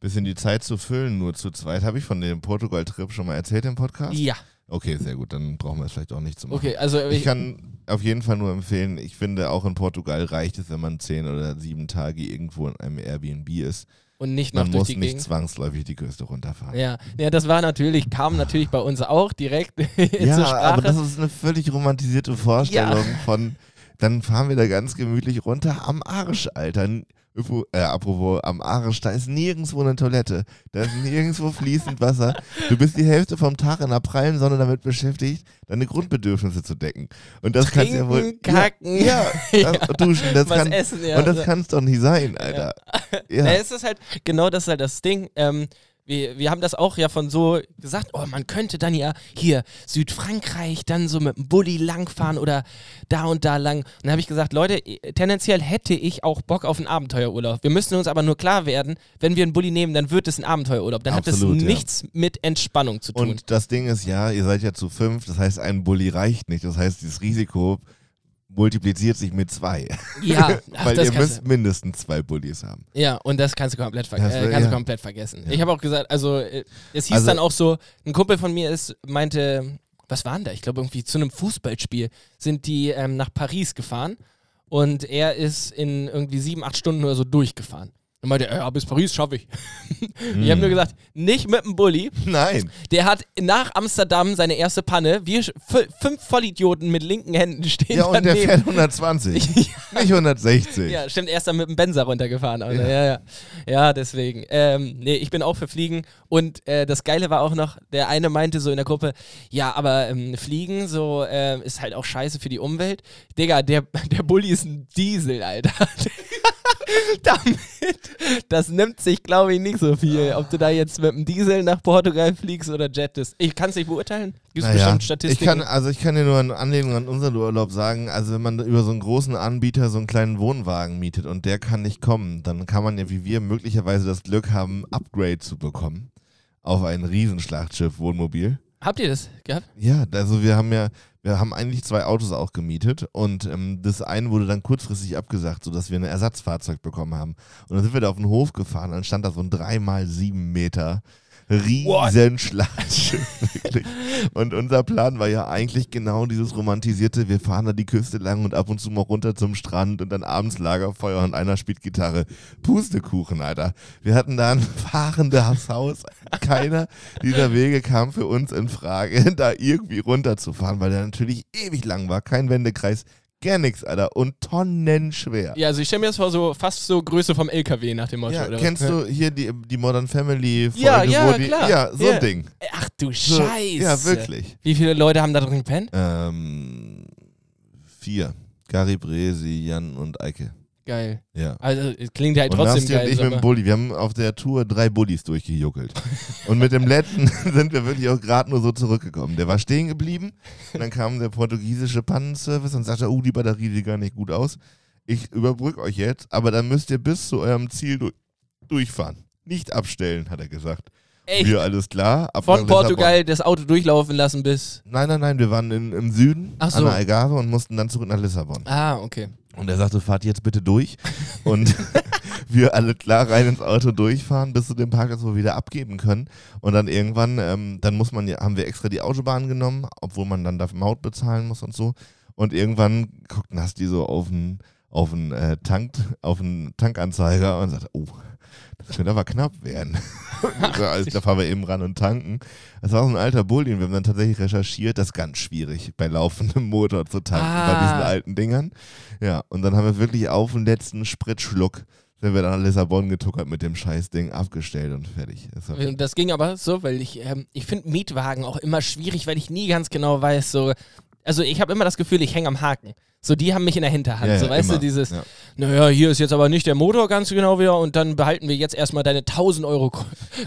bisschen die Zeit zu füllen, nur zu zweit, habe ich von dem Portugal-Trip schon mal erzählt im Podcast? Ja, Okay, sehr gut, dann brauchen wir es vielleicht auch nicht zu machen. okay, also Ich ich, kann auf jeden Fall nur empfehlen, ich finde auch in Portugal reicht es, wenn man zehn oder sieben Tage irgendwo in einem Airbnb ist. und nicht noch Man muss nicht Gegend. zwangsläufig die Küste runterfahren. Ja, ja, das war natürlich, kam natürlich bei uns auch direkt Ja, zur Sprache. aber das ist eine völlig romantisierte Vorstellung von, dann fahren wir da ganz gemütlich runter am Arsch, Alter. Äh, apropos, am Arsch, da ist nirgendwo eine Toilette. Da ist nirgendwo fließend Wasser. Du bist die Hälfte vom Tag in der prallen Sonne damit beschäftigt, deine Grundbedürfnisse zu decken. Und das kannst ja wohl. Kacken. Ja, ja, das, duschen, das kann. essen, ja. Und das kann es doch nicht sein, Alter. Ja. Na, es ist halt, genau das ist halt das Ding. Ähm, wir, wir haben das auch ja von so gesagt, oh, man könnte dann ja hier Südfrankreich dann so mit dem Bulli langfahren oder da und da lang. Und dann habe ich gesagt, Leute, tendenziell hätte ich auch Bock auf einen Abenteuerurlaub. Wir müssen uns aber nur klar werden, wenn wir einen Bulli nehmen, dann wird es ein Abenteuerurlaub. Dann Absolut, hat es ja. nichts mit Entspannung zu tun. Und das Ding ist ja, ihr seid ja zu fünf, das heißt, ein Bulli reicht nicht. Das heißt, dieses Risiko multipliziert sich mit zwei. ja, ach, Weil ihr müsst mindestens zwei Bullis haben. Ja, und das kannst du komplett, ver Das äh, kannst du ja. komplett vergessen. Ja. Ich habe auch gesagt, also äh, es hieß Also- dann auch so, ein Kumpel von mir ist, meinte, was waren da? Ich glaube irgendwie zu einem Fußballspiel sind die ähm, nach Paris gefahren und er ist in irgendwie sieben, acht Stunden oder so durchgefahren. Und meinte, ja, bis Paris schaffe ich. Hm. Ich habe nur gesagt, nicht mit dem Bulli. Nein. Der hat nach Amsterdam seine erste Panne. Wir fünf Vollidioten mit linken Händen stehen Ja, und der daneben. fährt 120. Nicht 160. Ja, stimmt, er ist dann mit dem Benzer runtergefahren. Ne? ja. ja, ja. deswegen. Ähm, nee, ich bin auch für Fliegen. Und äh, das Geile war auch noch, der eine meinte so in der Gruppe, ja, aber ähm, Fliegen so äh, ist halt auch scheiße für die Umwelt. Digga, der, der Bulli ist ein Diesel, Alter. Damit, das nimmt sich, glaube ich, nicht so viel. Ob du da jetzt mit dem Diesel nach Portugal fliegst oder jettest. Ich kann es nicht beurteilen. Gibt es Naja, bestimmt ich Statistiken. kann, also ich kann dir nur in Anlehnung an unseren Urlaub sagen, also wenn man über so einen großen Anbieter so einen kleinen Wohnwagen mietet und der kann nicht kommen, dann kann man ja wie wir möglicherweise das Glück haben, Upgrade zu bekommen auf ein Riesenschlachtschiff Wohnmobil. Habt ihr das gehabt? Ja, also wir haben ja, wir haben eigentlich zwei Autos auch gemietet und ähm, das eine wurde dann kurzfristig abgesagt, sodass wir ein Ersatzfahrzeug bekommen haben. Und dann sind wir da auf den Hof gefahren, dann stand da so ein 3x7 Meter riesen Schlachtschiff, wirklich. Und unser Plan war ja eigentlich genau dieses romantisierte, wir fahren da die Küste lang und ab und zu mal runter zum Strand und dann abends Lagerfeuer und einer spielt Gitarre. Pustekuchen, Alter. Wir hatten da ein fahrendes Haus. Keiner dieser Wege kam für uns in Frage, da irgendwie runterzufahren, weil der natürlich ewig lang war. Kein Wendekreis, gar nichts, Alter. Und tonnenschwer. Ja, also ich stelle mir das vor, so fast so Größe vom LKW nach dem Motto. Ja, oder was? kennst du hier die, die Modern Family Folge, Ja, ja, wo die, klar. Ja, so Ja. ein Ding. Ach du So, Scheiße. Ja, wirklich. Wie viele Leute haben da drin gepennt? Ähm, vier. Gary Bresi, Jan und Eike. Geil. Ja. Also es klingt halt Und trotzdem Nasti und geil. ich sag mit dem. Bulli. Wir haben auf der Tour drei Bullis durchgejuckelt. und mit dem letzten sind wir wirklich auch gerade nur so zurückgekommen. Der war stehen geblieben. Und dann kam der portugiesische Pannenservice und sagte, oh, die Batterie sieht gar nicht gut aus. Ich überbrücke euch jetzt, aber dann müsst ihr bis zu eurem Ziel du durchfahren. Nicht abstellen, hat er gesagt. Echt? Wir, alles klar. Ab Von. Portugal das Auto durchlaufen lassen bis. Nein, nein, nein, wir waren in, im Süden Ach so. an der Algarve und mussten dann zurück nach Lissabon. Ah, okay. Und er sagte, fahrt jetzt bitte durch. Und wir alle klar rein ins Auto durchfahren, bis zu dem Parkplatz, wo wir wieder abgeben können. Und dann irgendwann, ähm, dann muss man haben wir extra die Autobahn genommen, obwohl man dann dafür Maut bezahlen muss und so. Und irgendwann guckt Nasti so auf den auf einen, äh, Tank, auf einen Tankanzeiger und sagt, oh, das könnte aber knapp werden. So, also, da fahren wir eben ran und tanken. Das war so ein alter Bulli und wir haben dann tatsächlich recherchiert, das ist ganz schwierig, bei laufendem Motor zu tanken, bei Ah. diesen alten Dingern. Ja, und dann haben wir wirklich auf den letzten Spritschluck sind wir dann nach Lissabon getuckert mit dem Scheißding abgestellt und fertig. Das Das ging aber so, weil ich, ähm, ich finde Mietwagen auch immer schwierig, weil ich nie ganz genau weiß, so. Also ich habe immer das Gefühl, ich hänge am Haken. So, die haben mich in der Hinterhand. Ja, so, ja, weißt immer. du, dieses, Ja. naja, hier ist jetzt aber nicht der Motor ganz genau wieder und dann behalten wir jetzt erstmal deine 1000 Euro.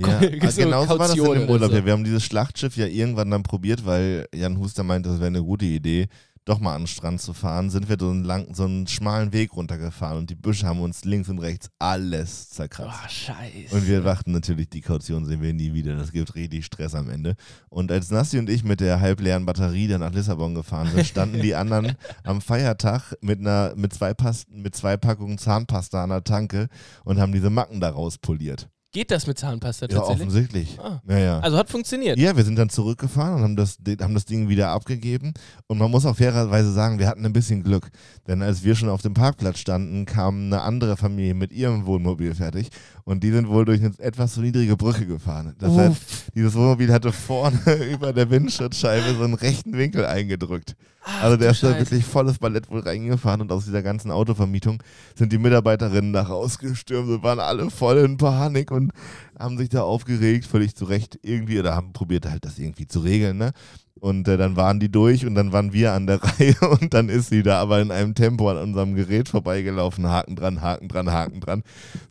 Ja, so genau so war das in dem Urlaub. so. Ja, wir haben dieses Schlachtschiff ja irgendwann dann probiert, weil Jan Huster meinte, das wäre eine gute Idee, doch mal an den Strand zu fahren. Sind wir so einen, lang, so einen schmalen Weg runtergefahren und die Büsche haben uns links und rechts alles zerkratzt. Oh, scheiße. Und wir dachten natürlich, die Kaution sehen wir nie wieder. Das gibt richtig Stress am Ende. Und als Nasti und ich mit der halbleeren Batterie dann nach Lissabon gefahren sind, standen die anderen am Feiertag mit, einer, mit, zwei Pas mit zwei Packungen Zahnpasta an der Tanke und haben diese Macken daraus poliert. Geht das mit Zahnpasta Ja, tatsächlich? offensichtlich. Ah. Ja, ja. Also hat funktioniert. Ja, wir sind dann zurückgefahren und haben das, haben das Ding wieder abgegeben. Und man muss auch fairerweise sagen, wir hatten ein bisschen Glück. Denn als wir schon auf dem Parkplatz standen, kam eine andere Familie mit ihrem Wohnmobil fertig. Und die sind wohl durch eine etwas zu niedrige Brücke gefahren. Das heißt, Uff. dieses Wohnmobil hatte vorne über der Windschutzscheibe so einen rechten Winkel eingedrückt. Also der ist da wirklich volles Ballett wohl reingefahren und aus dieser ganzen Autovermietung sind die Mitarbeiterinnen da rausgestürmt und waren alle voll in Panik und haben sich da aufgeregt, völlig zu Recht irgendwie, oder haben probiert halt das irgendwie zu regeln, ne? Und äh, dann waren die durch und dann waren wir an der Reihe und dann ist sie da aber in einem Tempo an unserem Gerät vorbeigelaufen, Haken dran, Haken dran, Haken dran.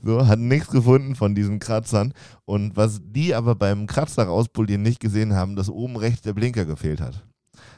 So, hat nichts gefunden von diesen Kratzern. Und was die aber beim Kratzer rauspolieren nicht gesehen haben, dass oben rechts der Blinker gefehlt hat.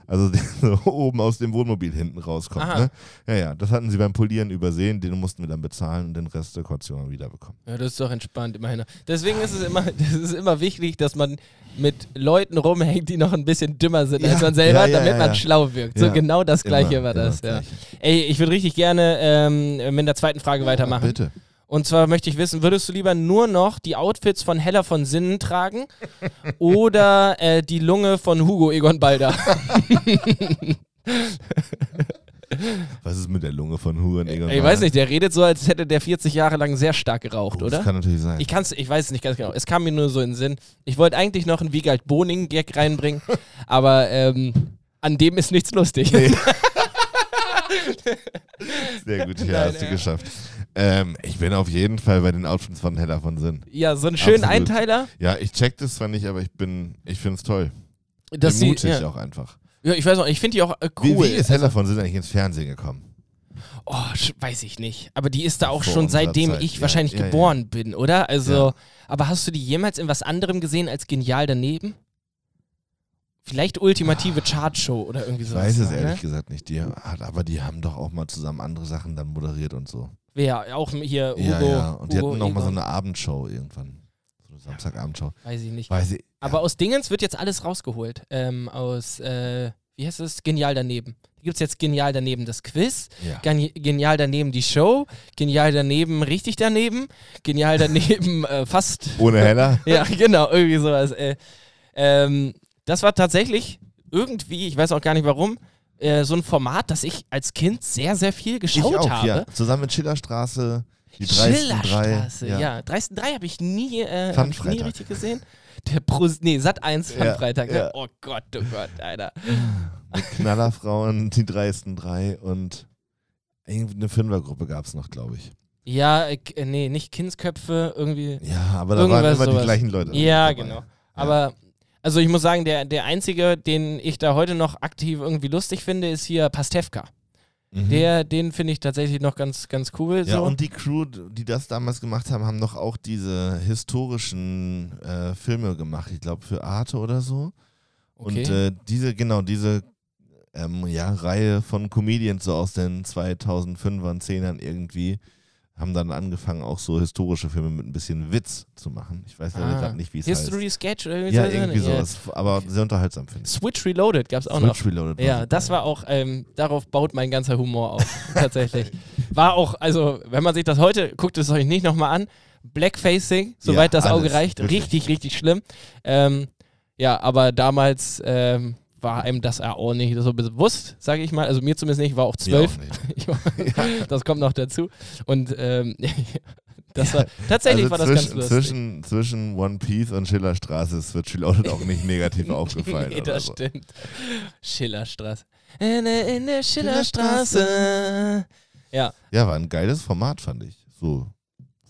Also der so oben aus dem Wohnmobil hinten rauskommt. Ne? Ja, ja, das hatten sie beim Polieren übersehen, den mussten wir dann bezahlen und den Rest der Kaution wiederbekommen. Ja, das ist doch entspannt, immerhin. Deswegen ist es immer, das ist immer wichtig, dass man mit Leuten rumhängt, die noch ein bisschen dümmer sind als Ja, man selber, ja, ja, damit man schlau wirkt. So genau das Gleiche Immer, war das. Gleiche. Ey, ich würde richtig gerne ähm, mit der zweiten Frage weitermachen. Bitte. Und zwar möchte ich wissen, würdest du lieber nur noch die Outfits von Heller von Sinnen tragen oder äh, die Lunge von Hugo Egon Balder? Was ist mit der Lunge von Huren Egon Ich weiß nicht, der redet so, als hätte der 40 Jahre lang sehr stark geraucht, Oh, oder? Das kann natürlich sein. Ich kann's, ich weiß es nicht ganz genau. Es kam mir nur so in den Sinn. Ich wollte eigentlich noch einen Wiegald Boning-Gag reinbringen, aber ähm, an dem ist nichts lustig. Nee. Sehr gut, hier Nein, hast du ja. geschafft. Ähm, ich bin auf jeden Fall bei den Outfits von Hella von Sinn. Ja, so einen schönen Absolut. Einteiler. Ja, ich check das zwar nicht, aber ich bin, ich finde es toll. Dass sie, mutig ja. auch einfach. ja, ich weiß auch, ich finde die auch äh, Wie, cool. wie ist Hella von Sinn eigentlich ins Fernsehen gekommen? Oh, weiß ich nicht. Aber die ist da auch Vor schon seitdem Zeit, ich ja, wahrscheinlich ja, geboren bin, oder? Also, Ja. aber hast du die jemals in was anderem gesehen als genial daneben? Vielleicht ultimative Chartshow oder irgendwie Ich sowas. weiß es ne? ehrlich gesagt nicht. Die hat, aber die haben doch auch mal zusammen andere Sachen dann moderiert und so. Wer? Auch hier Hugo. ja, ja. Und die Hugo hatten noch mal so eine Abendshow irgendwann. So eine Samstagabendshow. Weiß ich nicht. Weiß ich. Aber aus Dingens wird jetzt alles rausgeholt. Ähm, aus, äh, wie heißt es? Genial daneben. Da gibt es jetzt genial daneben das Quiz, ja. Geni genial daneben die Show, genial daneben richtig daneben, genial daneben äh, fast. Ohne Hella? ja, genau, irgendwie sowas. Äh, ähm, das war tatsächlich irgendwie, ich weiß auch gar nicht warum, äh, so ein Format, das ich als Kind sehr, sehr viel geschaut ich auch, habe. ja. Zusammen mit Schillerstraße, die dreisten drei. Schillerstraße, ja. Dreisten 3 habe ich nie, äh, hab ich nie richtig gesehen. Der Pro, nee, Sat 1 Ja, Freitag. Ne? ja. Oh Gott, oh Gott, Alter. Mit Knallerfrauen, die dreisten drei und eine Fünfergruppe gab es noch, glaube ich. Ja, äh, nee, nicht Kindsköpfe, irgendwie. Ja, aber da waren immer die sowas. gleichen Leute. Ja, dabei. genau. Aber, also ich muss sagen, der, der einzige, den ich da heute noch aktiv irgendwie lustig finde, ist hier Pastewka. Mhm. Der, den finde ich tatsächlich noch ganz, ganz cool. Ja, so. und die Crew, die das damals gemacht haben, haben doch auch diese historischen äh, Filme gemacht. Ich glaube, für Arte oder so. okay. Und äh, diese, genau, diese ähm, ja, Reihe von Comedians so aus den 2005ern, 10ern irgendwie, haben dann angefangen, auch so historische Filme mit ein bisschen Witz zu machen. Ich weiß leider Ah. gerade nicht, wie es History Sketch oder heißt. irgendwie Ja, irgendwie ja. sowas. Aber sehr unterhaltsam, finde ich. Switch Reloaded gab es auch noch. Switch Reloaded. Ja, das war auch, ähm, darauf baut mein ganzer Humor auf, tatsächlich. War auch, also, wenn man sich das heute, guckt es euch nicht nochmal an, Blackfacing, soweit Ja, das Auge alles, reicht, wirklich. richtig, richtig schlimm. Ähm, ja, aber damals ähm, war einem das ja auch nicht so bewusst, sage ich mal. Also mir zumindest nicht, ich war auch zwölf. war, Das kommt noch dazu. Und ähm, das war, tatsächlich also war das zwischen, ganz lustig. zwischen, zwischen One Piece und Schillerstraße ist Switch Reloaded auch nicht negativ aufgefallen. nee, das so. stimmt. Schillerstraße. In der, in der Schillerstraße. Ja, Ja, war ein geiles Format, fand ich. So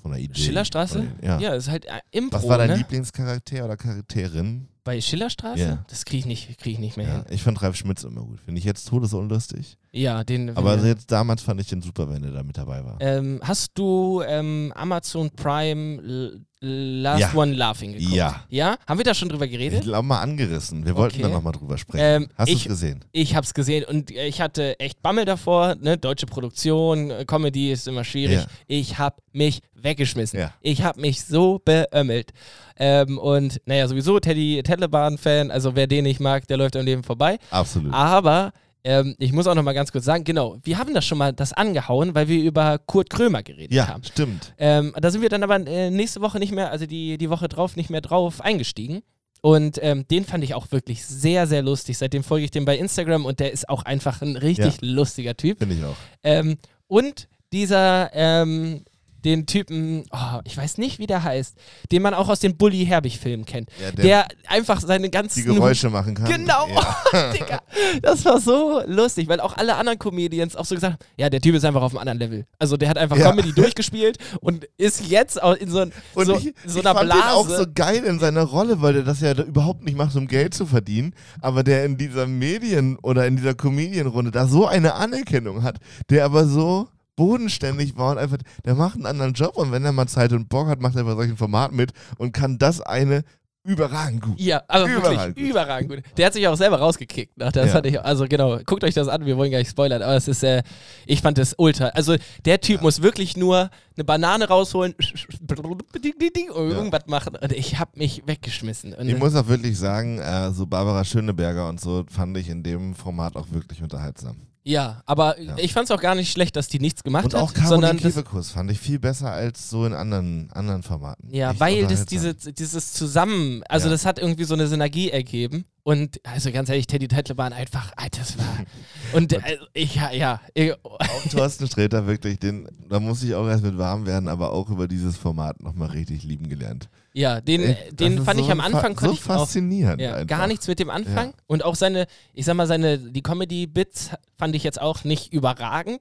von der Idee. Schillerstraße? Den- Ja. ja, ist halt äh, Impro, Was war dein ne? Lieblingscharakter oder Charakterin? Bei Schillerstraße? Ja. Das kriege ich, nicht- krieg ich nicht mehr Ja, hin. ich fand Ralf Schmitz immer gut. Finde ich jetzt todesunlustig. Ja, den. Aber ja. jetzt damals fand ich den super, wenn er da mit dabei war. ähm, hast du ähm, Amazon Prime Last Ja. One Laughing geguckt? Ja. Ja? Haben wir da schon drüber Ich geredet? glaube mal angerissen. Wir wollten Okay. da nochmal drüber sprechen. Ähm, Hast du es ich- gesehen? Ich hab's gesehen und ich hatte echt Bammel davor. Ne? Deutsche Produktion, äh, Comedy ist immer schwierig. Ja. Ich hab mich weggeschmissen. Ja. Ich hab mich so beömmelt. Ähm, und naja, sowieso Teddy Telebahn-Fan, also wer den nicht mag, der läuft am Leben vorbei. Absolut. Aber ähm, ich muss auch noch mal ganz kurz sagen, genau, wir haben das schon mal das angehauen, weil wir über Kurt Krömer geredet ja, haben. stimmt. Ähm, da sind wir dann aber äh, nächste Woche nicht mehr, also die, die Woche drauf nicht mehr drauf eingestiegen. Und ähm, den fand ich auch wirklich sehr, sehr lustig. Seitdem folge ich dem bei Instagram und der ist auch einfach ein richtig lustiger Typ. Finde ich auch. Ähm, und dieser, ähm, den Typen, oh, ich weiß nicht, wie der heißt, den man auch aus den Bully Herbig-Filmen kennt. Ja, der, Der, einfach seine ganzen. die Geräusche machen kann. Genau, Ja. Digga. Das war so lustig, weil auch alle anderen Comedians auch so gesagt haben, ja, der Typ ist einfach auf einem anderen Level. Also der hat einfach Ja. Comedy durchgespielt und ist jetzt auch in so, ein, Und so, ich, so ich einer fand Blase. den auch so geil in seiner Rolle, weil der das ja überhaupt nicht macht, um Geld zu verdienen, aber der in dieser Medien- oder in dieser Comedian-Runde da so eine Anerkennung hat, der aber so bodenständig war und einfach, der macht einen anderen Job und wenn er mal Zeit und Bock hat, macht er bei solchen Formaten mit und kann das eine überragend gut. ja, aber Überragend wirklich gut. überragend gut. Der hat sich auch selber rausgekickt. Nach das Ja. hatte ich, also genau, guckt euch das an, wir wollen gar nicht spoilern, aber es ist, äh, ich fand das ultra. Also der Typ muss wirklich nur eine Banane rausholen und irgendwas machen und ich hab mich weggeschmissen. Und, Ich muss auch wirklich sagen, äh, so Barbara Schöneberger und so fand ich in dem Format auch wirklich unterhaltsam. Ja, aber Ja. ich fand es auch gar nicht schlecht, dass die nichts gemacht Und hat, auch Caroline Kebekus fand ich viel besser als so in anderen, anderen Formaten. Ja, Echt weil das diese, dieses Zusammen, also Ja. das hat irgendwie so eine Synergie ergeben. Und also ganz ehrlich, Teddy Tettleban einfach, Alter, das war. Und also, ich, ja, ja. Ich, Auch Thorsten Sträter wirklich, den, da muss ich auch erst mit warm werden, aber auch über dieses Format nochmal richtig lieben gelernt. ja, den, Ey, den das ist fand so ich am fa- Anfang, so ich auch faszinierend. Ja, gar nichts mit dem Anfang. Und auch seine, ich sag mal, seine, die Comedy-Bits fand ich jetzt auch nicht überragend,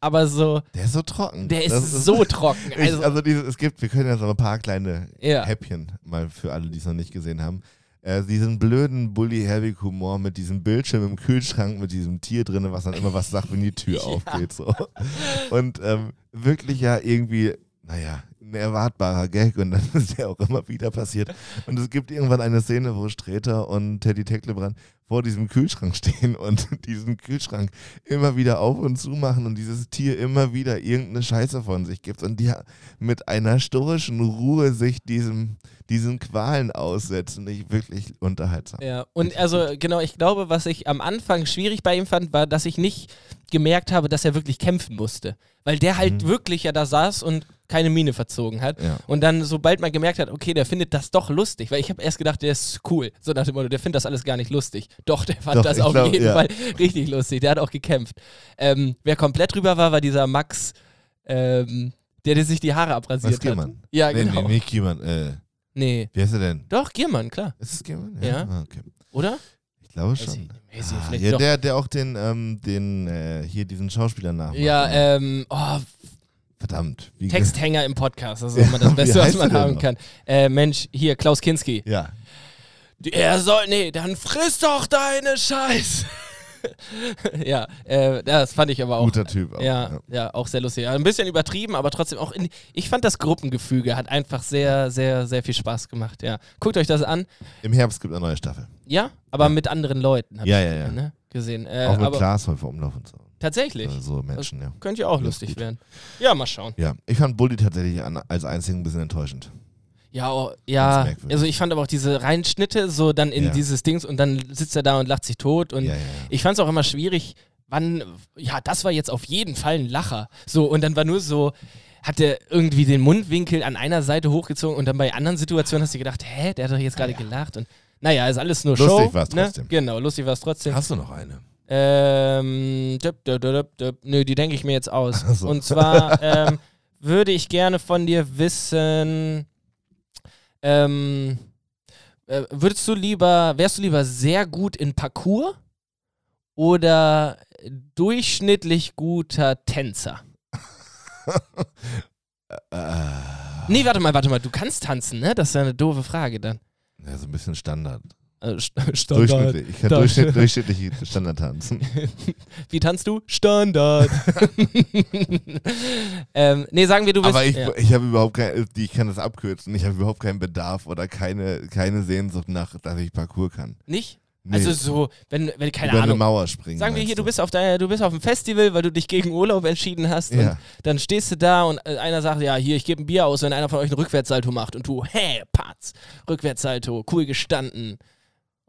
aber so, Der ist so trocken. der ist, Das so trocken. Ich, Also, also, diese, es gibt, wir können ja so ein paar kleine ja. Häppchen mal für alle, die es noch nicht gesehen haben. Äh, diesen blöden Bully-Herbig-Humor mit diesem Bildschirm im Kühlschrank, mit diesem Tier drin, was dann immer was sagt, wenn die Tür Ja. aufgeht. So. Und ähm, wirklich ja irgendwie, naja, ein erwartbarer Gag und dann ist der auch immer wieder passiert. Und es gibt irgendwann eine Szene, wo Sträter und Teddy Tecklebrand vor diesem Kühlschrank stehen und diesen Kühlschrank immer wieder auf und zu machen und dieses Tier immer wieder irgendeine Scheiße von sich gibt und die mit einer stoischen Ruhe sich diesem, diesen Qualen aussetzen. Ich wirklich unterhaltsam. Ja, und also genau, ich glaube, was ich am Anfang schwierig bei ihm fand, war, dass ich nicht gemerkt habe, dass er wirklich kämpfen musste. Weil der halt Mhm. wirklich ja da saß und keine Miene verzogen hat. Ja. Und dann, sobald man gemerkt hat, okay, der findet das doch lustig, weil ich habe erst gedacht, der ist cool. So nach dem Motto, der findet das alles gar nicht lustig. Doch, der fand Doch, das auf glaub, jeden ja. Fall richtig lustig. Der hat auch gekämpft. Ähm, wer komplett drüber war, war dieser Max, ähm, der, der sich die Haare abrasiert hat. Giermann? Ja, nee, genau. nee, nicht Giermann. Äh, Nee. wie heißt er denn? Doch, Giermann, klar. Ist es Giermann? Ja. Ah, okay. Oder? Ich glaube schon. ich Ah, ja, der, der auch den, ähm, den äh, hier diesen Schauspieler nachmacht. Ja, ähm, oh, Verdammt. Texthänger im Podcast, das ist Ja, immer das Beste, was man haben noch? kann. Äh, Mensch, hier, Klaus Kinski. Ja. Er soll, nee, dann friss doch deine Scheiße. ja, äh, das fand ich aber auch. Guter Typ. Auch, ja, ja, auch sehr lustig. Ja, ein bisschen übertrieben, aber trotzdem auch. In, ich fand das Gruppengefüge hat einfach sehr, sehr, sehr viel Spaß gemacht. Ja, guckt euch das an. Im Herbst gibt es eine neue Staffel. Ja, aber mit anderen Leuten. hab Ja, ich ja, ja. Ne, gesehen. Äh, auch mit aber Glashäufer Umlauf und so. Tatsächlich. Also so Menschen, ja. Könnte ja auch Das lustig werden. Ja, mal schauen. Ja, ich fand Bully tatsächlich an, als einzigen ein bisschen enttäuschend. Ja, oh, ja. Also ich fand aber auch diese Reinschnitte so dann in Ja. dieses Dings und dann sitzt er da und lacht sich tot und ja, ja, ich fand es auch immer schwierig, wann, ja, das war jetzt auf jeden Fall ein Lacher. So, und dann war nur so, hat er irgendwie den Mundwinkel an einer Seite hochgezogen und dann bei anderen Situationen hast du gedacht, hä, der hat doch jetzt gerade gelacht und naja, ist alles nur Lustig Show. war's ne? trotzdem. Genau, lustig war es trotzdem. Hast du noch eine? Ähm, düpp, düpp, düpp, düpp. nö, die denke ich mir jetzt aus. Ach so. Und zwar ähm, würde ich gerne von dir wissen, ähm, äh, würdest du lieber, wärst du lieber sehr gut in Parkour oder durchschnittlich guter Tänzer? Äh, Nee, warte mal, warte mal, du kannst tanzen, ne? Das ist ja eine doofe Frage dann. ja, so ein bisschen Standard. Äh, St- Standard. Durchschnittlich. Ich kann durchschnitt, durchschnittlich Standard tanzen. Wie tanzt du? Standard. ähm, nee, sagen wir, du bist. Aber ich, ja. ich habe überhaupt kein, ich kann das abkürzen, ich habe überhaupt keinen Bedarf oder keine, keine Sehnsucht nach, dass ich Parkour kann. Nicht? Nee, Also so, wenn, wenn keine über eine Ahnung. Mauer springen. Sagen wir hier, du bist auf der, du bist auf dem Festival, weil du dich gegen Urlaub entschieden hast. Ja. Und dann stehst du da und äh, einer sagt, ja, hier, ich gebe ein Bier aus, wenn einer von euch einen Rückwärtssalto macht und du, hey, Patz, Rückwärtssalto, cool gestanden.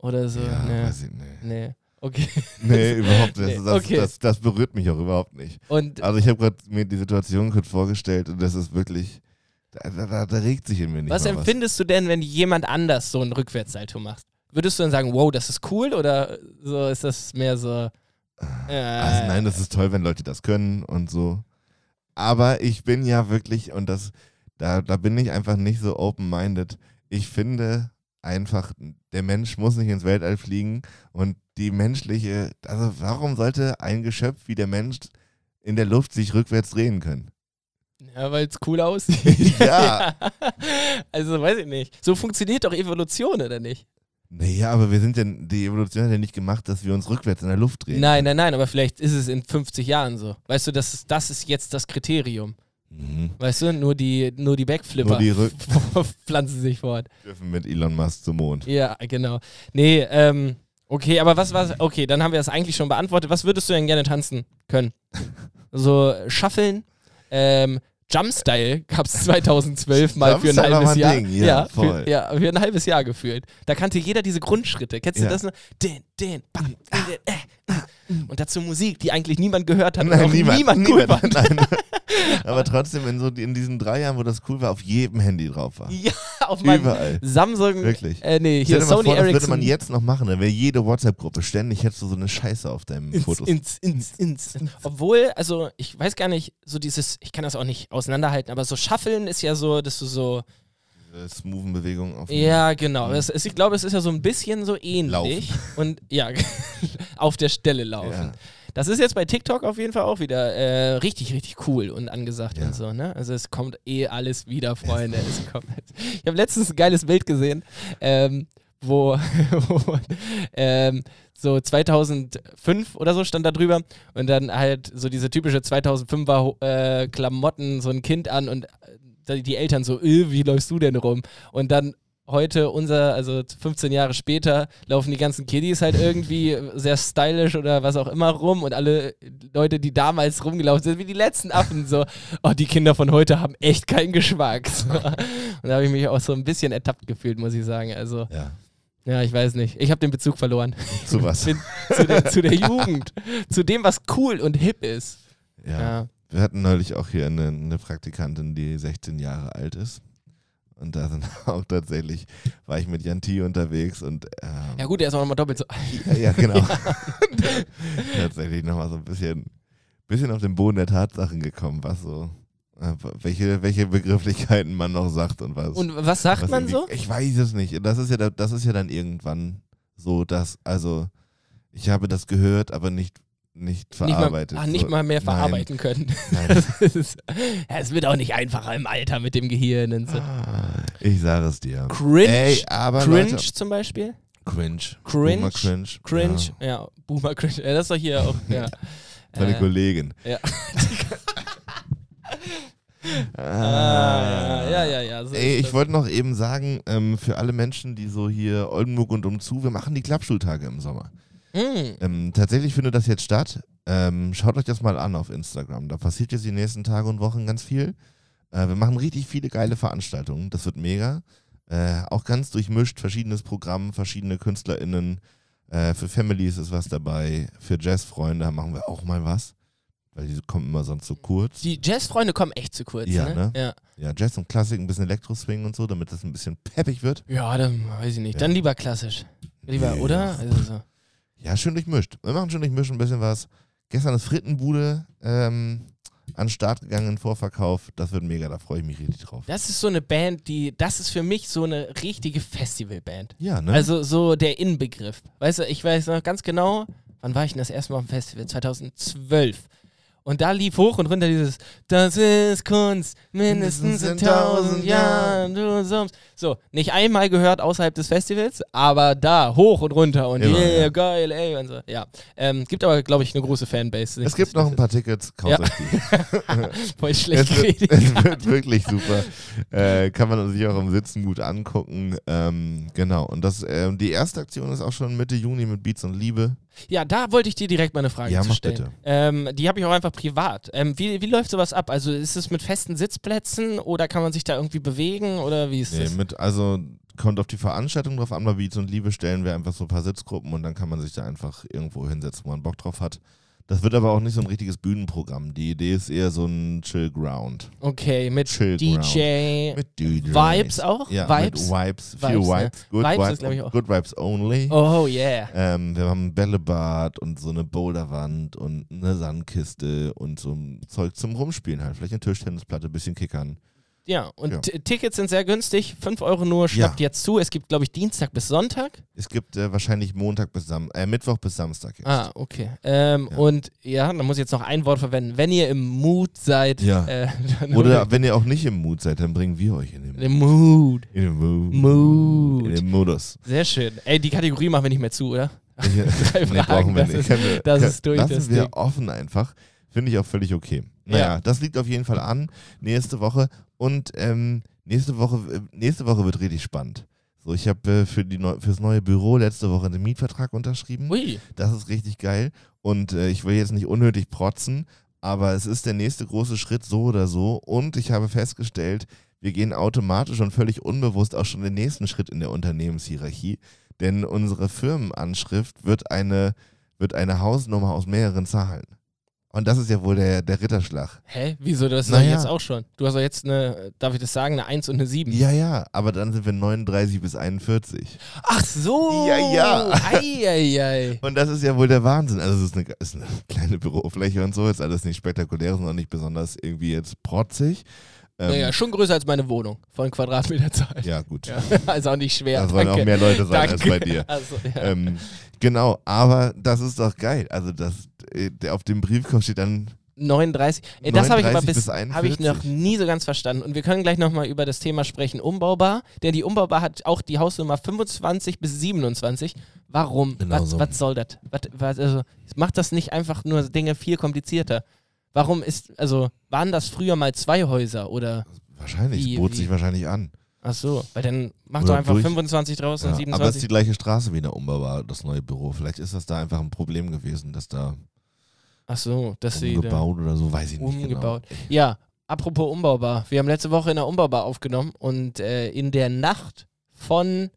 Oder so. Ja, nee. weiß ich nicht. nee. Okay. Nee, überhaupt nicht. Nee, Das, okay. das, das berührt mich auch überhaupt nicht. Und Also ich habe gerade mir die Situation kurz vorgestellt und das ist wirklich, da, da, da regt sich in mir nicht was empfindest du denn, wenn jemand anders so einen Rückwärtssalto macht? Würdest du dann sagen, wow, das ist cool? Oder so ist das mehr so. Äh, Also nein, das ist toll, wenn Leute das können und so. Aber ich bin ja wirklich, und das, da, da bin ich einfach nicht so open-minded. Ich finde einfach, der Mensch muss nicht ins Weltall fliegen und die menschliche, also warum sollte ein Geschöpf wie der Mensch in der Luft sich rückwärts drehen können? Ja, weil es cool aussieht. Ja. Also weiß ich nicht. So funktioniert doch Evolution, oder nicht? Naja, aber wir sind ja, die Evolution hat ja nicht gemacht, dass wir uns rückwärts in der Luft drehen. Nein, nein, nein, aber vielleicht ist es in 50 Jahren so. Weißt du, das ist, das ist jetzt das Kriterium. Mhm. Weißt du, nur die, nur die Backflipper Nur die pflanzen sich fort. Dürfen mit Elon Musk zum Mond. Ja, genau. Nee, ähm, okay, aber was war Okay, dann haben wir das eigentlich schon beantwortet. Was würdest du denn gerne tanzen können? So, Shuffeln, ähm, Jumpstyle gab es 2012 mal für ein halbes Jahr. Ding, ja, voll. Für, ja, für ein halbes Jahr gefühlt. Da kannte jeder diese Grundschritte. Kennst du Ja. das noch? Den, den, bam, den, den, äh, äh. Und dazu Musik, die eigentlich niemand gehört hat Nein, niemand, niemand, cool niemand, nein. Aber trotzdem in, so, in diesen drei Jahren, wo das cool war, auf jedem Handy drauf war. Ja, auf meinem Überall. Samsung, Wirklich. äh, nee, Stell hier dir mal Sony vor, das würde Ericsson. man jetzt noch machen. Dann wäre jede WhatsApp-Gruppe ständig hättest du so eine Scheiße auf deinen ins, Fotos. ins, ins, ins. Obwohl, also ich weiß gar nicht, so dieses, ich kann das auch nicht auseinanderhalten, aber so Shuffeln ist ja so, dass du so, Diese smoothen Bewegungen auf ja genau, es ist, ich glaube, es ist ja so ein bisschen so ähnlich. Laufen. Und ja, auf der Stelle laufen. Ja. Das ist jetzt bei TikTok auf jeden Fall auch wieder äh, richtig, richtig cool und angesagt Ja. und so, ne? Also es kommt eh alles wieder, Freunde. es kommt. Ich habe letztens ein geiles Bild gesehen, ähm, wo, wo ähm, so 2005 oder so stand da drüber und dann halt so diese typische 2005er äh, Klamotten, so ein Kind an und äh, die Eltern so, äh, wie läufst du denn rum? Und dann heute unser, also 15 Jahre später, laufen die ganzen Kiddies halt irgendwie sehr stylisch oder was auch immer rum und alle Leute, die damals rumgelaufen sind, wie die letzten Affen, so, oh, die Kinder von heute haben echt keinen Geschmack. So. Und da habe ich mich auch so ein bisschen ertappt gefühlt, muss ich sagen. Also, Ja. ja, ich weiß nicht. Ich habe den Bezug verloren. Zu was? Bin, zu, der, zu der Jugend. zu dem, was cool und hip ist. Ja. Ja. Wir hatten neulich auch hier eine, eine Praktikantin, die 16 Jahre alt ist. Und da sind auch tatsächlich, war ich mit Jan T unterwegs und ähm, Ja, gut, er ist auch nochmal doppelt so. ja, ja genau. tatsächlich nochmal so ein bisschen, bisschen auf den Boden der Tatsachen gekommen, was so, äh, welche, welche Begrifflichkeiten man noch sagt und was. Und was sagt was man so? Ich weiß es nicht. Das ist ja, da- das ist ja dann irgendwann so, dass, also, ich habe das gehört, aber nicht, nicht Nicht mal, verarbeitet. ah, nicht mal mehr verarbeiten können. Nein. Ja, es wird auch nicht einfacher im Alter mit dem Gehirn und so. Ich sage es dir. Cringe? Ey, aber Cringe Leute, zum Beispiel? Cringe. Cringe? Boomer Cringe. Cringe? Ja. Ja, Boomer Cringe. Ja, das ist doch hier auch. Ja. Meine Äh, Kollegin. ja. Ah, Ah, ja, ja, ja. So Ey, ich wollte noch eben sagen, ähm, für alle Menschen, die so hier Oldenburg und umzu, wir machen die Klappschultage im Sommer. Mm, Ähm, tatsächlich findet das jetzt statt. Ähm, schaut euch das mal an auf Instagram. Da passiert jetzt die nächsten Tage und Wochen ganz viel. Äh, wir machen richtig viele geile Veranstaltungen. Das wird mega. Äh, auch ganz durchmischt, verschiedenes Programm, verschiedene KünstlerInnen. Äh, für Families ist was dabei. Für Jazzfreunde machen wir auch mal was. Weil die kommen immer sonst so kurz. die Jazzfreunde kommen echt zu kurz. Ja, ne? ne? Ja. Ja, Jazz und Klassik, ein bisschen Elektro-Swing und so, damit das ein bisschen peppig wird. ja, dann weiß ich nicht. Ja. Dann lieber klassisch. Lieber, Nee, oder? ach, Also so. Ja, schön durchmischt. Wir machen schön durchmischt ein bisschen was. Gestern ist Frittenbude ähm, an den Start gegangen in Vorverkauf. Das wird mega, da freue ich mich richtig drauf. Das ist so eine Band, die, das ist für mich so eine richtige Festivalband. Ja, ne? Also so der Inbegriff. Weißt du, ich weiß noch ganz genau, wann war ich denn das erste Mal auf dem Festival? 2012. Und da lief hoch und runter dieses Das ist Kunst, mindestens in tausend Jahren, du summst. So, nicht einmal gehört außerhalb des Festivals, aber da hoch und runter und Immer, yeah, ja. geil, ey und so. Ja. Ähm, gibt aber, glaube ich, eine große Fanbase. es gibt noch ein paar Tickets, kauft Ja. euch die. Voll schlecht Es wird, es wird wirklich super. Äh, kann man sich auch im Sitzen gut angucken. Ähm, genau. Und das, ähm, die erste Aktion ist auch schon Mitte Juni mit Beats und Liebe. Ja, da wollte ich dir direkt mal eine Frage Ja, stellen. bitte. Ähm, die habe ich auch einfach privat. Ähm, wie, wie läuft sowas ab? Also ist es mit festen Sitzplätzen oder kann man sich da irgendwie bewegen oder wie ist Nee, das? mit, also kommt auf die Veranstaltung drauf an. Bei Beats und Liebe stellen wir einfach so ein paar Sitzgruppen und dann kann man sich da einfach irgendwo hinsetzen, wo man Bock drauf hat. Das wird aber auch nicht so ein richtiges Bühnenprogramm. Die Idee ist eher so ein Chill Ground. Okay, mit Chill DJ. Mit DJ. Vibes auch? Ja, Vibes? mit Vibes. Viel Vibes, Vibes. ne? Good Vibes Vibes, ist, ich, auch. Good Vibes only. Oh yeah. Ähm, wir haben ein Bällebad und so eine Boulderwand und eine Sandkiste und so ein Zeug zum Rumspielen halt. Vielleicht eine Tischtennisplatte, bisschen kickern. Ja, und Ja. Tickets sind sehr günstig. 5 Euro nur, schnappt jetzt zu. Es gibt, glaube ich, Dienstag bis Sonntag. Es gibt äh, wahrscheinlich Montag bis Sam äh, Mittwoch bis Samstag jetzt. Ah, okay. Ähm, Ja. Und ja, da muss ich jetzt noch ein Wort verwenden. Wenn ihr im Mood seid, Ja. äh, dann Oder wenn ihr auch nicht im Mut seid, dann bringen wir euch in den, im Mood. in den Mood. Mood. In den Modus. Sehr schön. Ey, die Kategorie machen wir nicht mehr zu, oder? Drei nee, brauchen wir das nicht. ist- das ist durch, Lassen das wir Ding. offen einfach. Finde ich auch völlig okay. Naja, Ja. das liegt auf jeden Fall an. Nächste Woche. Und ähm, nächste Woche äh, nächste Woche wird richtig spannend. So, ich habe äh, für die neu, fürs neue Büro letzte Woche den Mietvertrag unterschrieben. Ui. Das ist richtig geil. Und äh, ich will jetzt nicht unnötig protzen, aber es ist der nächste große Schritt so oder so. Und ich habe festgestellt, wir gehen automatisch und völlig unbewusst auch schon den nächsten Schritt in der Unternehmenshierarchie. Denn unsere Firmenanschrift wird eine, wird eine Hausnummer aus mehreren Zahlen. Und das ist ja wohl der, der Ritterschlag. Hä? Wieso? Das ist Naja. jetzt auch schon. Du hast doch jetzt eine, darf ich das sagen, eine 1 und eine 7. Ja, ja, aber dann sind wir 39 bis 41. Ach so. Ja, ja. Eieiei. Und das ist ja wohl der Wahnsinn. Also es ist eine, ist eine kleine Bürofläche und so, ist alles nicht spektakulär, sondern nicht besonders irgendwie jetzt protzig. Ähm, Naja, schon größer als meine Wohnung von Quadratmeterzahl. ja, gut. Ja. Also auch nicht schwer. Da sollen auch mehr Leute sein als Danke. bei dir. Also, ja. Ähm, genau, aber das ist doch geil. Also das, äh, der auf dem Briefkopf steht dann 39. Ey, das habe ich aber 39 bis, bis habe ich noch 41. nie so ganz verstanden. Und wir können gleich nochmal über das Thema sprechen, Umbaubar. Denn die Umbaubar hat auch die Hausnummer 25 bis 27. Warum? Genau was, so. was soll das? Was, was, also, macht das nicht einfach nur Dinge viel komplizierter? Warum ist, also, waren das früher mal zwei Häuser oder, wahrscheinlich, Wie- bot wie? sich wahrscheinlich an. ach so, weil dann macht Oder doch einfach durch- 25 draus und Ja, aber es ist 27. die gleiche Straße wie in der Umbaubar, das neue Büro. Vielleicht ist das da einfach ein Problem gewesen, dass da Ach so, dass sie umgebaut oder so, weiß ich nicht umgebaut. Ja, apropos Umbaubar. Wir haben letzte Woche in der Umbaubar aufgenommen und äh, in der Nacht von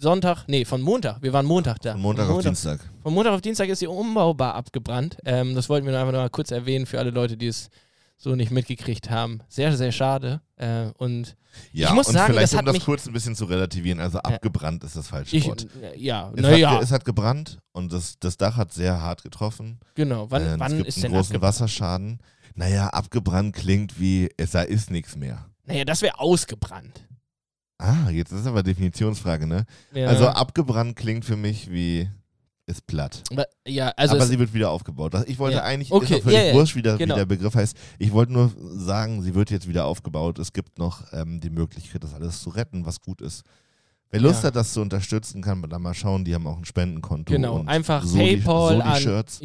Sonntag, nee, von Montag. Wir waren Montag da. genau. Von Montag auf Dienstag. Von Montag auf Dienstag ist die Umbaubar abgebrannt. Ähm, das wollten wir nur einfach noch mal kurz erwähnen für alle Leute, die es so nicht mitgekriegt haben. Sehr, sehr schade. Äh, und Ja, Ich muss und sagen, vielleicht das um das kurz ein bisschen zu relativieren, also abgebrannt ist das falsche ich, Wort. äh, ja, Es, naja, hat, ge- es hat gebrannt und das, das Dach hat sehr hart getroffen. genau. Wann, Äh, es wann gibt ist einen denn großen abgebrannt? Wasserschaden. Naja, abgebrannt klingt wie, es da ist nichts mehr. Naja, das wäre ausgebrannt. Ah, jetzt ist aber Definitionsfrage, ne? Ja. Also abgebrannt klingt für mich wie, ist platt. Aber- ja, also aber sie wird wieder aufgebaut. Ich wollte Ja. eigentlich, Okay, ist völlig ja, ja, wurscht, wie der, genau. wie der Begriff heißt. Ich wollte nur sagen, sie wird jetzt wieder aufgebaut. Es gibt noch ähm, die Möglichkeit, das alles zu retten, was gut ist. Wer Lust hat, das zu unterstützen, kann da mal schauen. Die haben auch ein Spendenkonto. Genau, einfach Soli- PayPal an Soli-Shirts.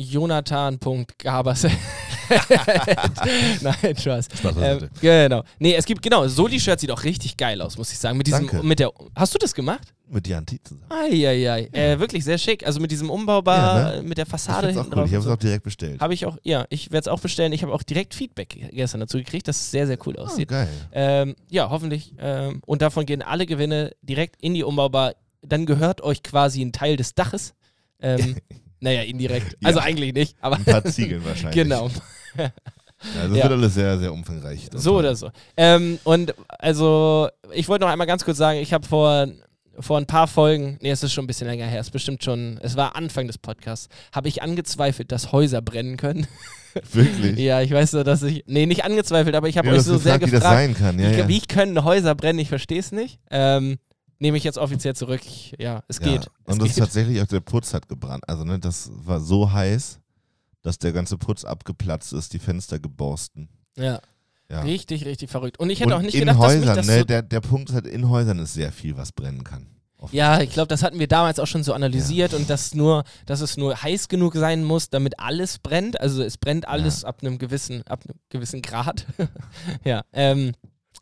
Nein, Spaß. Spaß Ähm, genau. Nee, es gibt, genau, Soli-Shirt sieht auch richtig geil aus, muss ich sagen. Mit diesem, Danke. mit der, hast du das gemacht? Mit Jan T zusammen. Eieiei. Äh, wirklich sehr schick. Also mit diesem Umbaubar, Ja, mit der Fassade hinten cool. drauf. Ich habe es auch direkt bestellt. Habe ich auch, ja, ich werde es auch bestellen. Ich habe auch direkt Feedback gestern dazu gekriegt, dass es sehr, sehr cool Oh, aussieht. geil. Ähm, ja, hoffentlich. Ähm, und davon gehen alle Gewinne direkt in die Umbaubar. Dann gehört euch quasi ein Teil des Daches. Ähm, naja, indirekt. Also Ja. eigentlich nicht, aber Ein paar Ziegeln wahrscheinlich. genau. Also es Ja. wird alles sehr, sehr umfangreich. So oder so. Ähm, und also, ich wollte noch einmal ganz kurz sagen, ich habe vor, vor ein paar Folgen, nee, es ist schon ein bisschen länger her, es ist bestimmt schon, es war Anfang des Podcasts, habe ich angezweifelt, dass Häuser brennen können. Wirklich? ja, ich weiß so, dass ich, nee, nicht angezweifelt, aber ich habe Ja, euch so hast sehr gefragt, wie das gefragt, sein kann. Ja, wie, ja. wie können Häuser brennen, ich verstehe es nicht. Ähm, nehme ich jetzt offiziell zurück. Ja, es Ja. geht. Es Und das ist geht. tatsächlich auch der Putz hat gebrannt. Also ne, das war so heiß, dass der ganze Putz abgeplatzt ist, die Fenster geborsten. Ja. Ja. Richtig, richtig verrückt. Und ich hätte Und auch nicht in gedacht, dass mich Häusern, das ne, so der, der Punkt ist halt, in Häusern ist sehr viel, was brennen kann. Ja, ich glaube, das hatten wir damals auch schon so analysiert und dass nur, dass es nur heiß genug sein muss, damit alles brennt. Also es brennt alles ab einem gewissen, ab einem gewissen Grad. ja, ähm,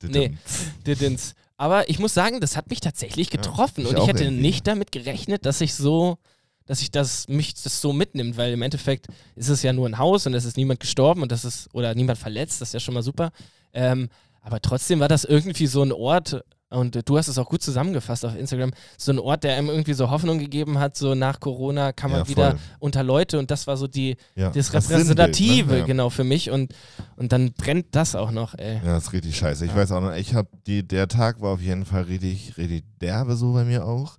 nee. Didn'ts. Aber ich muss sagen, das hat mich tatsächlich Ja, getroffen ich und ich hätte nicht damit gerechnet, dass ich so, dass ich das mich das so mitnimmt, weil im Endeffekt ist es ja nur ein Haus und es ist niemand gestorben und das ist oder niemand verletzt, das ist ja schon mal super. Ähm, aber trotzdem war das irgendwie so ein Ort und du hast es auch gut zusammengefasst auf Instagram, so ein Ort, der einem irgendwie so Hoffnung gegeben hat, so nach Corona kann man Ja, wieder unter Leute und das war so die Ja, das das Repräsentative Sinnbild, ne? Ja. genau für mich und und dann brennt das auch noch, ey. Ja, das ist richtig scheiße. Ich weiß auch noch, ich habe die, der Tag war auf jeden Fall richtig, richtig derbe so bei mir auch.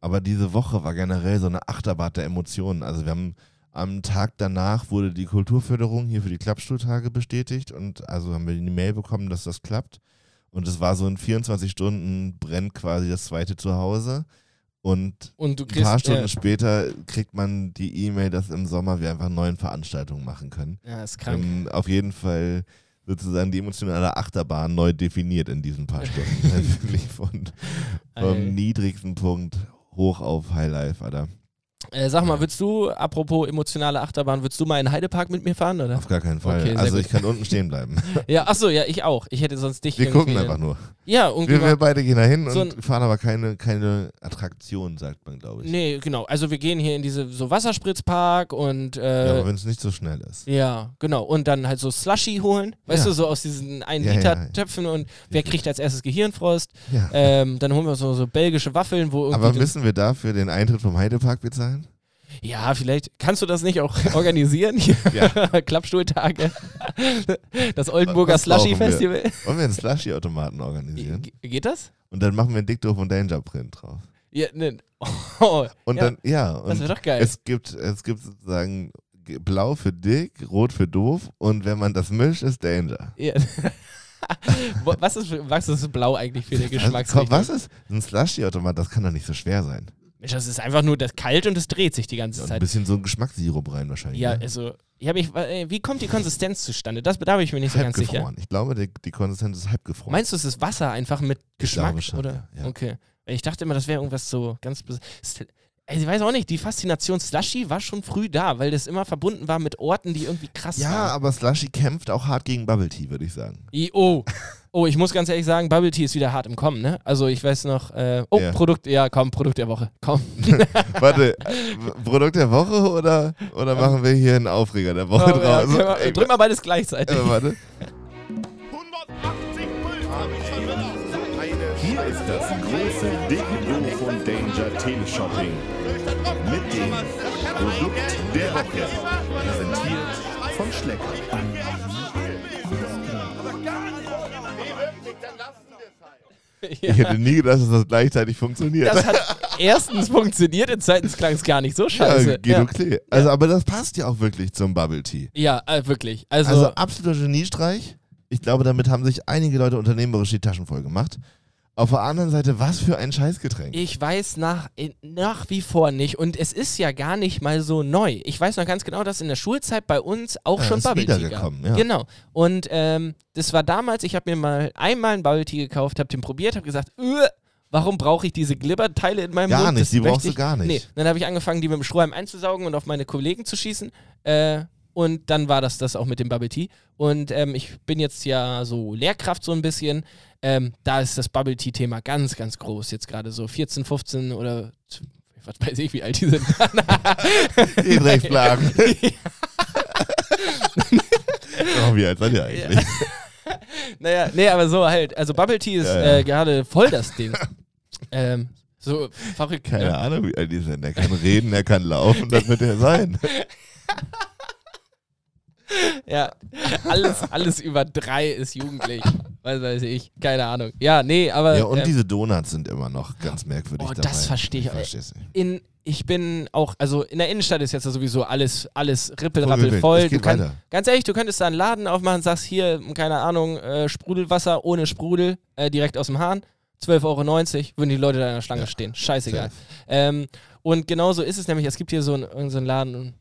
Aber diese Woche war generell so eine Achterbahn der Emotionen. Also wir haben am Tag danach wurde die Kulturförderung hier für die Klappstuhltage bestätigt und also haben wir die Mail bekommen, dass das klappt. Und es war so in 24 Stunden brennt quasi das zweite Zuhause. Und Und du ein kriegst paar Stunden äh, später kriegt man die E-Mail, dass im Sommer wir einfach neuen Veranstaltungen machen können. ja, ist krank. Ähm, auf jeden Fall sozusagen die emotionale Achterbahn neu definiert in diesen paar Stunden. Wirklich von, vom niedrigsten Punkt hoch auf Highlife, Alter. Äh, sag mal, würdest du, apropos emotionale Achterbahn, würdest du mal in Heidepark mit mir fahren, oder? Auf gar keinen Fall. Okay, also gut. ich kann unten stehen bleiben. Ja, achso, ja, ich auch. Ich hätte sonst dich Wir gucken einfach nur. Ja, irgendwie. Wir, wir beide gehen da hin so und fahren aber keine, keine Attraktion, sagt man, glaube ich. nee, genau. Also wir gehen hier in diese so Wasserspritzpark und Ja, äh, aber ja, wenn es nicht so schnell ist. genau. Und dann halt so Slushy holen, weißt Ja. du, so aus diesen 1 Ja, Liter ja. Töpfen und wer kriegt als erstes Gehirnfrost? Ja. Ähm, dann holen wir so, so belgische Waffeln, wo aber müssen wir dafür den Eintritt vom Heidepark bezahlen? Ja, vielleicht kannst du das nicht auch organisieren? Ja. Klappstuhltage. Das Oldenburger? Slushy-Festival. Wollen wir einen Slushy-Automaten organisieren? Ge- Geht das? Und dann machen wir einen Dick Doof und Danger Print drauf. Ja, ne. Oh, Und ja, dann, ja, das und wäre doch geil. es gibt, es gibt sozusagen blau für dick, rot für doof und wenn man das mischt, ist Danger. Ja. Was, ist, was ist blau eigentlich für Geschmacksrichtung? komm, was ist ein Slushy-Automat? Das kann doch nicht so schwer sein. Das ist einfach nur das kalt und es dreht sich die ganze Und ein Zeit. bisschen so ein Geschmackssirup rein wahrscheinlich. Ja, ne? also, ich mich, äh, wie kommt die Konsistenz zustande? Das, da bin ich mir nicht so ganz sicher. halbgefroren. Ich glaube, die, die Konsistenz ist halbgefroren. Meinst du, es ist Wasser einfach mit Geschmack? glaube schon, oder? ja, ja. Okay. Ich dachte immer, das wäre irgendwas so ganz. Also ich weiß auch nicht, die Faszination Slushy war schon früh da, weil das immer verbunden war mit Orten, die irgendwie krass ja, waren. aber Slushy kämpft auch hart gegen Bubble Tea, würde ich sagen. I- Oh, oh, ich muss ganz ehrlich sagen, Bubble Tea ist wieder hart im Kommen, ne? Also ich weiß noch, äh, oh, Ja. Produkt, ja, komm, Produkt der Woche, komm. Warte, äh, Produkt der Woche oder, oder machen wir hier einen Aufreger der Woche ja, draus? können wir- Ey, drück mal beides gleichzeitig. äh, warte. das große Dick Doof und Danger Teleshopping mit dem Produkt der Woche. Präsentiert von Schlecker. Ich hätte nie gedacht, dass das gleichzeitig funktioniert. Das hat erstens funktioniert und zweitens klang es gar nicht so scheiße. ja, geht okay. Also, aber das passt ja auch wirklich zum Bubble Tea. Ja, äh, wirklich. Also, Also absoluter Geniestreich. Ich glaube, damit haben sich einige Leute unternehmerisch die Taschen voll gemacht. Auf der anderen Seite, was für ein Scheißgetränk. ich weiß nach, äh, nach wie vor nicht und es ist ja gar nicht mal so neu. Ich weiß noch ganz genau, dass in der Schulzeit bei uns auch Ja, schon ist Bubble Tea gab. wiedergekommen, ja. Genau. Und ähm, das war damals, ich habe mir mal einmal ein Bubble Tea gekauft, habe den probiert, habe gesagt, "Uah, warum brauche ich diese Glibberteile in meinem Gar Mund? nicht, Das die brauchst du ich- gar nicht. Nee, dann habe ich angefangen, die mit dem Strohhalm einzusaugen und auf meine Kollegen zu schießen. Äh, und dann war das das auch mit dem Bubble Tea. Und ähm, ich bin jetzt ja so Lehrkraft so ein bisschen. Ähm, da ist das Bubble Tea-Thema ganz, ganz groß. Jetzt gerade so 14, 15 oder was weiß ich, wie alt die sind. Die Drecksplagen. oh, wie alt seid ihr eigentlich? naja, nee, aber so halt. Also Bubble Tea ist Ja, ja. Äh, gerade voll das Ding. ähm, so verrückt. Keine ne? Ahnung, wie alt die sind. Er kann reden, er kann laufen, das wird er sein. Ja, alles, alles über drei ist jugendlich. Was weiß ich, keine Ahnung. Ja, nee, aber Ja, und ähm, diese Donuts sind immer noch ganz merkwürdig Oh, dabei. das verstehe ich. nicht. in, ich bin auch, also in der Innenstadt ist jetzt ja sowieso alles, alles rippelrappel voll. Du kann, ganz ehrlich, du könntest da einen Laden aufmachen, sagst hier, keine Ahnung, äh, Sprudelwasser ohne Sprudel, äh, direkt aus dem Hahn. 12,90 Euro, würden die Leute da in der Schlange Ja. stehen. Scheißegal. Ähm, und genauso ist es nämlich, es gibt hier so einen, so einen Laden,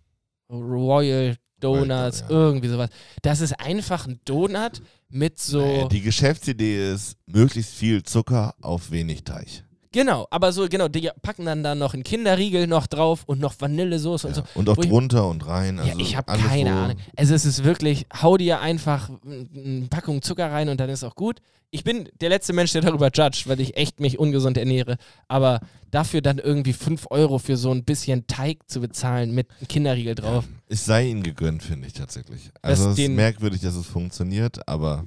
Royal Donuts, ja. irgendwie sowas. Das ist einfach ein Donut mit so. Naja, die Geschäftsidee ist, möglichst viel Zucker auf wenig Teig. Genau, aber so, genau, die packen dann da noch einen Kinderriegel noch drauf und noch Vanillesoße und Ja. so. Und auch Wo ich- drunter und rein. Also ja, ich habe keine wo- Ahnung. Also es ist wirklich, hau dir einfach eine Packung Zucker rein und dann ist auch gut. Ich bin der letzte Mensch, der darüber judgt, weil ich echt mich ungesund ernähre. Aber dafür dann irgendwie 5 Euro für so ein bisschen Teig zu bezahlen mit einem Kinderriegel drauf. Es sei ihnen gegönnt, finde ich tatsächlich. Also es ist merkwürdig, dass es funktioniert, aber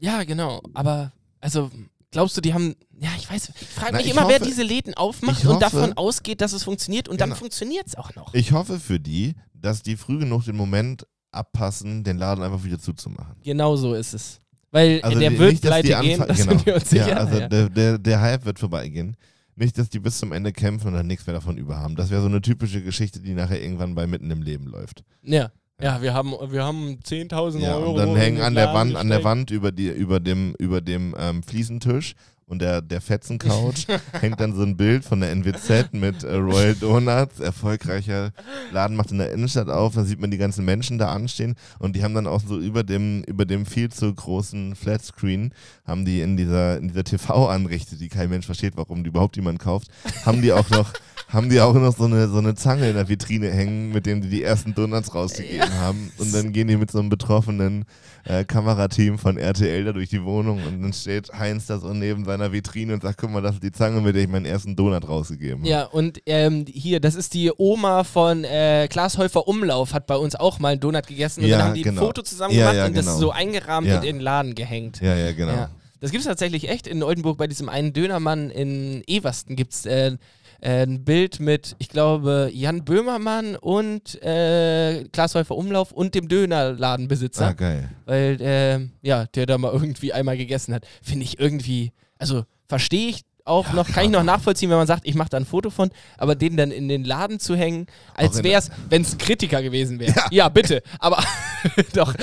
Ja, genau. Aber, also, glaubst du, die haben. Ja, ich weiß. Ich frage Na, mich ich immer, wer hoffe- diese Läden aufmacht ich und hoffe- davon ausgeht, dass es funktioniert und dann Genau. funktioniert es auch noch. ich hoffe für die, dass die früh genug den Moment abpassen, den Laden einfach wieder zuzumachen. Genau so ist es. Weil Also der die- wird nicht, dass die pleite gehen, das genau. sind wir uns sicher. Ja, also ja. Der, der, der Hype wird vorbeigehen. Nicht, dass die bis zum Ende kämpfen und dann nichts mehr davon über haben. Das wäre so eine typische Geschichte, die nachher irgendwann bei Mitten im Leben läuft. ja. Ja, wir haben, wir haben 10.000 Ja, Euro. und dann hängen an der Wand, an der. Wand über, die, über dem, über dem ähm, Fliesentisch und der, der Fetzencouch hängt dann so ein Bild von der NWZ mit äh, Royal Donuts, erfolgreicher Laden macht in der Innenstadt auf, dann sieht man die ganzen Menschen da anstehen und die haben dann auch so über dem, über dem viel zu großen Flatscreen, haben die in dieser, in dieser TV-Anrichte, die kein Mensch versteht, warum die überhaupt jemand kauft, haben die auch noch haben die auch noch so eine, so eine Zange in der Vitrine hängen, mit dem die die ersten Donuts rausgegeben haben. Und dann gehen die mit so einem betroffenen äh, Kamerateam von RTL da durch die Wohnung und dann steht Heinz da so neben seiner Vitrine und sagt, guck mal, das ist die Zange, mit der ich meinen ersten Donut rausgegeben habe. Ja, und ähm, hier, das ist die Oma von äh, Klaas Häufer Umlauf, hat bei uns auch mal einen Donut gegessen und Ja, dann haben die genau. ein Foto zusammen Ja, gemacht ja, und das genau. so eingerahmt Ja. und in den Laden gehängt. Ja, ja, genau. Ja. Das gibt es tatsächlich echt in Oldenburg bei diesem einen Dönermann in Eversten gibt es äh, ein Bild mit, ich glaube, Jan Böhmermann und äh, Klaas Häufer Umlauf und dem Dönerladenbesitzer. Ah, geil. Weil, äh, ja, der da mal irgendwie einmal gegessen hat. Finde ich irgendwie, also verstehe ich auch noch, kann ich noch nachvollziehen, wenn man sagt, ich mache da ein Foto von, aber den dann in den Laden zu hängen, als wäre es, wenn es ein Kritiker gewesen wäre. Ja. bitte. Aber doch,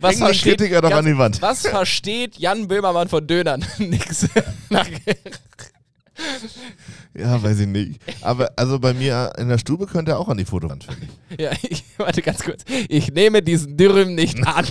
was Häng versteht, Kritiker doch ganz- an die Wand. was versteht Jan Böhmermann von Dönern? Nix. Ja, weiß ich nicht. Aber also bei mir in der Stube könnte er auch an die Fotowand, finde ich. ja, ich, warte ganz kurz. Ich nehme diesen Dürüm nicht an.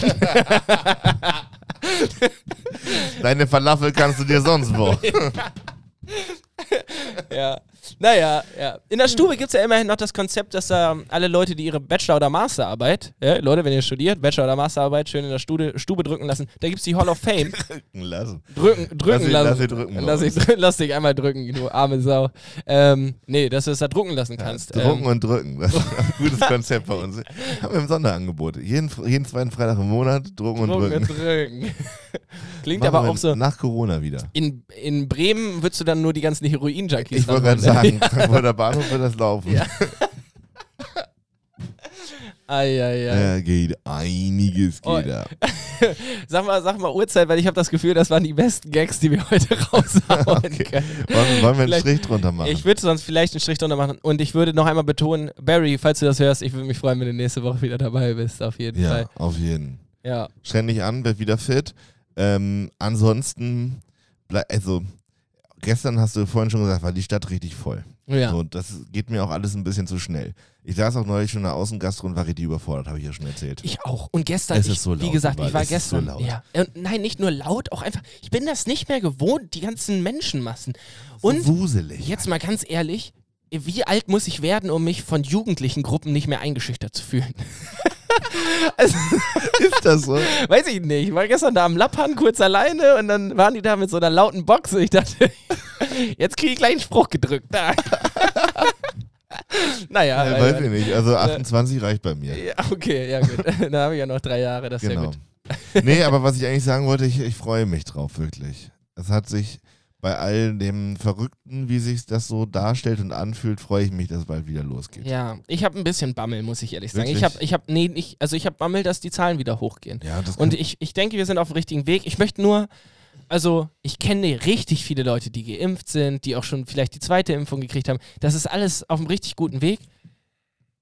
Deine Falafel kannst du dir sonst wo. ja. Naja, ja. In der Stube gibt es ja immerhin noch das Konzept, dass da alle Leute, die ihre Bachelor- oder Masterarbeit, ja, Leute, wenn ihr studiert, Bachelor- oder Masterarbeit schön in der Stube, Stube drücken lassen, da gibt es die Hall of Fame. Lassen. Drücken, drücken Lass lassen. dich- lass dich drücken, Lass, ich, lass dich einmal drücken, du arme Sau. Ähm, nee, dass du es da drucken lassen kannst. Drucken ähm, und drücken. Das ist ein gutes Konzept bei uns. Haben wir im Sonderangebot. Jeden, jeden zweiten Freitag im Monat drucken und drucken drücken. und drücken. Klingt Machen aber auch so. Nach Corona wieder. In, in Bremen würdest du dann nur die ganzen Heroin-Junkies Ich wollte gerade sagen, Frankfurter Bahnhof wird das laufen. Ja. Eieiei. Da geht einiges Oh. geht da. Sag mal, sag mal Uhrzeit, weil ich habe das Gefühl, das waren die besten Gags, die wir heute raushauen Okay. können. Wollen, wollen wir einen Vielleicht- Strich drunter machen? Ich würde sonst vielleicht einen Strich drunter machen. Und ich würde noch einmal betonen, Barry, falls du das hörst, ich würde mich freuen, wenn du nächste Woche wieder dabei bist, auf jeden ja, Fall. auf jeden. Ja. Streng dich an, werd wieder fit. Ähm, ansonsten, also gestern hast du vorhin schon gesagt, war die Stadt richtig voll. Ja. So, das geht mir auch alles ein bisschen zu schnell. Ich saß auch neulich schon in der Außengastro und war richtig überfordert, habe ich ja schon erzählt. Ich auch. Und gestern, Es ich, ist so laut wie gesagt, ich war Es ist so gestern. laut. Ja. Und nein, nicht nur laut, auch einfach. Ich bin das nicht mehr gewohnt, die ganzen Menschenmassen. Und so wuselig. jetzt mal ganz ehrlich, wie alt muss ich werden, um mich von jugendlichen Gruppen nicht mehr eingeschüchtert zu fühlen? also, ist das so? weiß ich nicht. Ich war gestern da am Lappan kurz alleine und dann waren die da mit so einer lauten Box und ich dachte, jetzt kriege ich gleich einen Spruch gedrückt. naja, Ja, äh, weiß ich nicht. Also 28 reicht bei mir. ja, okay, ja gut. Dann habe ich ja noch drei Jahre, das ist ja Genau. gut. nee, aber was ich eigentlich sagen wollte, ich, ich freue mich drauf, wirklich. Es hat sich bei all dem Verrückten, wie sich das so darstellt und anfühlt, freue ich mich, dass es bald wieder losgeht. Ja, ich habe ein bisschen Bammel, muss ich ehrlich sagen. Ich habe, ich habe, nee, ich, also ich habe Bammel, dass die Zahlen wieder hochgehen. Ja, das Und ich, ich denke, wir sind auf dem richtigen Weg. Ich möchte nur, also ich kenne richtig viele Leute, die geimpft sind, die auch schon vielleicht die zweite Impfung gekriegt haben. Das ist alles auf einem richtig guten Weg.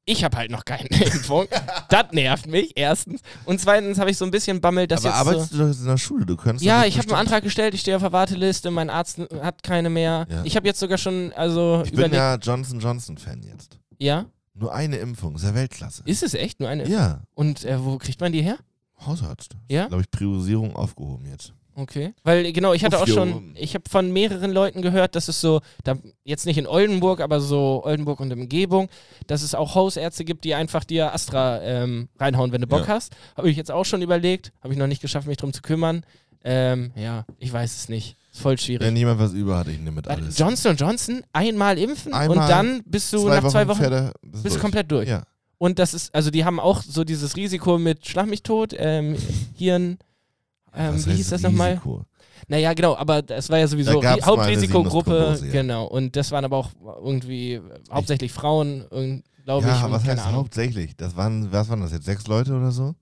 Ich habe halt noch keine Impfung. das nervt mich, erstens. Und zweitens habe ich so ein bisschen Bammel, dass aber jetzt arbeitest so du doch in der Schule? Du könntest ja, ich habe einen Antrag gestellt, ich stehe auf der Warteliste, mein Arzt hat keine mehr. Ja. Ich habe jetzt sogar schon, also Ich bin ja Johnson Johnson Fan jetzt. ja? Nur eine Impfung, ist ja Weltklasse. Ist es echt nur eine? ja, Und äh, wo kriegt man die her? Hausarzt. Ja? Glaube ich, Priorisierung aufgehoben jetzt. Okay. Weil, genau, ich hatte auch schon, ich habe von mehreren Leuten gehört, dass es so, da, jetzt nicht in Oldenburg, aber so Oldenburg und Umgebung, dass es auch Hausärzte gibt, die einfach dir Astra ähm, reinhauen, wenn du Bock Ja. hast. Habe ich jetzt auch schon überlegt, habe ich noch nicht geschafft, mich drum zu kümmern. Ähm, ja, ich weiß es nicht. Ist voll schwierig. Wenn jemand was über hat, ich nehme mit alles. Johnson Johnson einmal impfen und Einmal, dann bist du nach zwei Wochen er- bist bist du durch. komplett durch. Ja. Und das ist, also die haben auch so dieses Risiko mit Schlag mich tot, ähm, Hirn, ähm, wie hieß das nochmal? Risiko? Naja, genau, aber das war ja sowieso Hauptrisikogruppe, ja. genau. Und das waren aber auch irgendwie hauptsächlich Frauen, glaube ich. Ja, was heißt Ahnung. hauptsächlich? Das waren, was waren das jetzt? Sechs Leute oder so?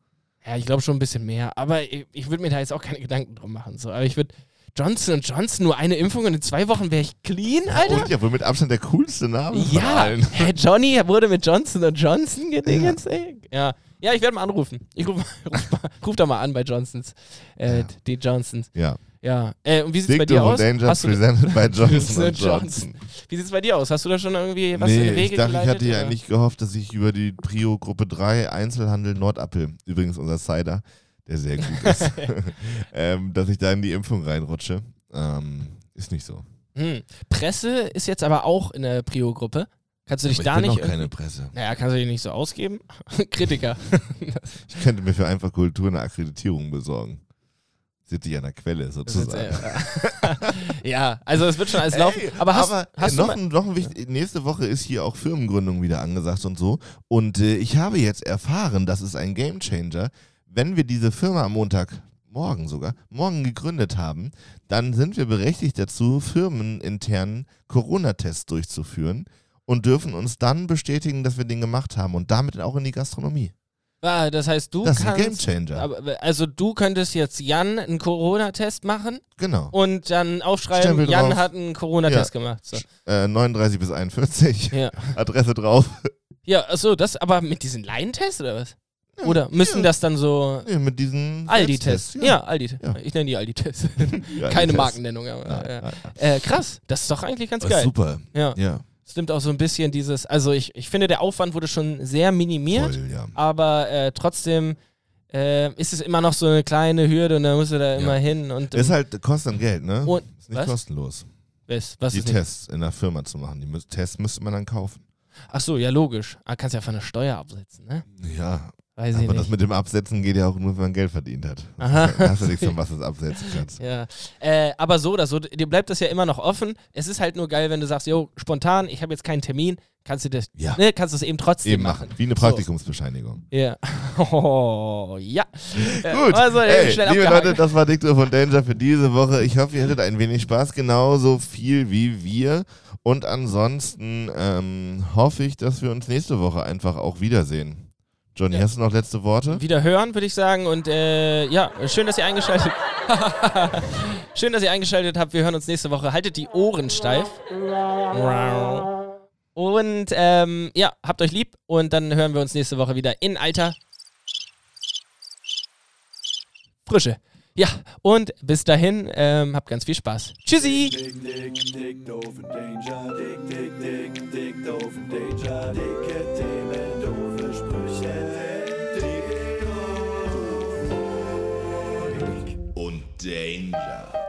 Ja, ich glaube schon ein bisschen mehr. Aber ich, ich würde mir da jetzt auch keine Gedanken drum machen. So. Aber ich würde Johnson Johnson nur eine Impfung und in zwei Wochen wäre ich clean, Alter. Und ja, wohl mit Abstand der coolste Name von Ja, allen. Hä, Johnny wurde mit Johnson Johnson gedingens, ey. Ja. Ja, ich werde mal anrufen. Ich ruf, ruf, ruf da mal an bei Johnsons. Äh, Ja. Die Johnsons. Ja. Ja. Äh, und wie sieht's bei Dick dir aus? Danger Hast presented by Johnson Johnson wie sieht's bei dir aus? Hast du da schon irgendwie was in nee, die Wege ich dachte, ich hatte ja oder? eigentlich gehofft, dass ich über die Prio Gruppe 3 Einzelhandel Nordappel, übrigens unser Cider, der sehr gut ist, ähm, dass ich da in die Impfung reinrutsche. Ähm, ist nicht so. Hm. Presse ist jetzt aber auch in der Prio-Gruppe. Kannst du dich da ich bin nicht. noch keine Presse. Naja, kannst du dich nicht so ausgeben? Kritiker. Ich könnte mir für einfach Kultur eine Akkreditierung besorgen. Sitze ich an der Quelle sozusagen. äh, ja, also es wird schon alles laufen. Ey, aber hast, aber hast äh, du noch, ein, noch ein wichtig, nächste Woche ist hier auch Firmengründung wieder angesagt und so. Und äh, ich habe jetzt erfahren, das ist ein Gamechanger, wenn wir diese Firma am Montag morgen sogar, morgen gegründet haben, dann sind wir berechtigt dazu, firmeninternen Corona-Tests durchzuführen und dürfen uns dann bestätigen, dass wir den gemacht haben und damit auch in die Gastronomie. Ah, das heißt, du Das ist ein kannst. Gamechanger. aber, also du könntest jetzt Jan einen Corona-Test machen Genau. und dann aufschreiben, Stempel Jan drauf. hat einen Corona-Test gemacht. So. Äh, 39 bis 41, Ja. Adresse drauf. Ja, achso, das aber mit diesen Laientests oder was? Ja, Oder müssen ja. das dann so Nee, mit diesen Aldi-Tests? Selbsttests, Ja, Aldi. Ja. Ich nenne die Aldi-Tests. Ja, Keine Aldi-Tests. Markennennung, aber. Ja, ja. ja, ja. Äh, krass, das ist doch eigentlich ganz Das geil. super. Ja. Ja, Stimmt auch so ein bisschen dieses, also ich, ich finde, der Aufwand wurde schon sehr minimiert, voll, ja. aber äh, trotzdem äh, ist es immer noch so eine kleine Hürde und da musst du da immer hin und. Ist halt, kostet dann Geld, ne? Und- ist nicht was? kostenlos, was, was die? Tests in der Firma zu machen. Die Tests müsste man dann kaufen. Ach so, ja, logisch. Ah, kannst ja von der Steuer absetzen, ne? Ja, Weiß aber das mit dem Absetzen geht ja auch nur, wenn man Geld verdient hat. Aha. Da hast du nichts, von was du es absetzen kannst. Ja, äh, aber so oder so, dir bleibt das ja immer noch offen. Es ist halt nur geil, wenn du sagst, jo, spontan, ich habe jetzt keinen Termin, kannst du das, Ja. ne, kannst du es eben trotzdem Eben machen. Wie eine Praktikumsbescheinigung. Ja. Oh, ja. Äh, Gut, Also, Ey, schnell liebe. Leute, das war Diktor von Danger für diese Woche. Ich hoffe, ihr hattet ein wenig Spaß, genauso viel wie wir. Und ansonsten ähm, hoffe ich, dass wir uns nächste Woche einfach auch wiedersehen. Johnny, Ja. hast du noch letzte Worte? Wieder hören, würde ich sagen. Und äh, ja, schön, dass ihr eingeschaltet Schön, dass ihr eingeschaltet habt. Wir hören uns nächste Woche. Haltet die Ohren steif. Und ähm, ja, habt euch lieb. Und dann hören wir uns nächste Woche wieder in alter Frische. Ja, und bis dahin, ähm, habt ganz viel Spaß. Tschüssi! Dick, dick, dick, doof und Danger. Dick, dick, dick, dick, doof und Danger. Dicke Themen, Danger.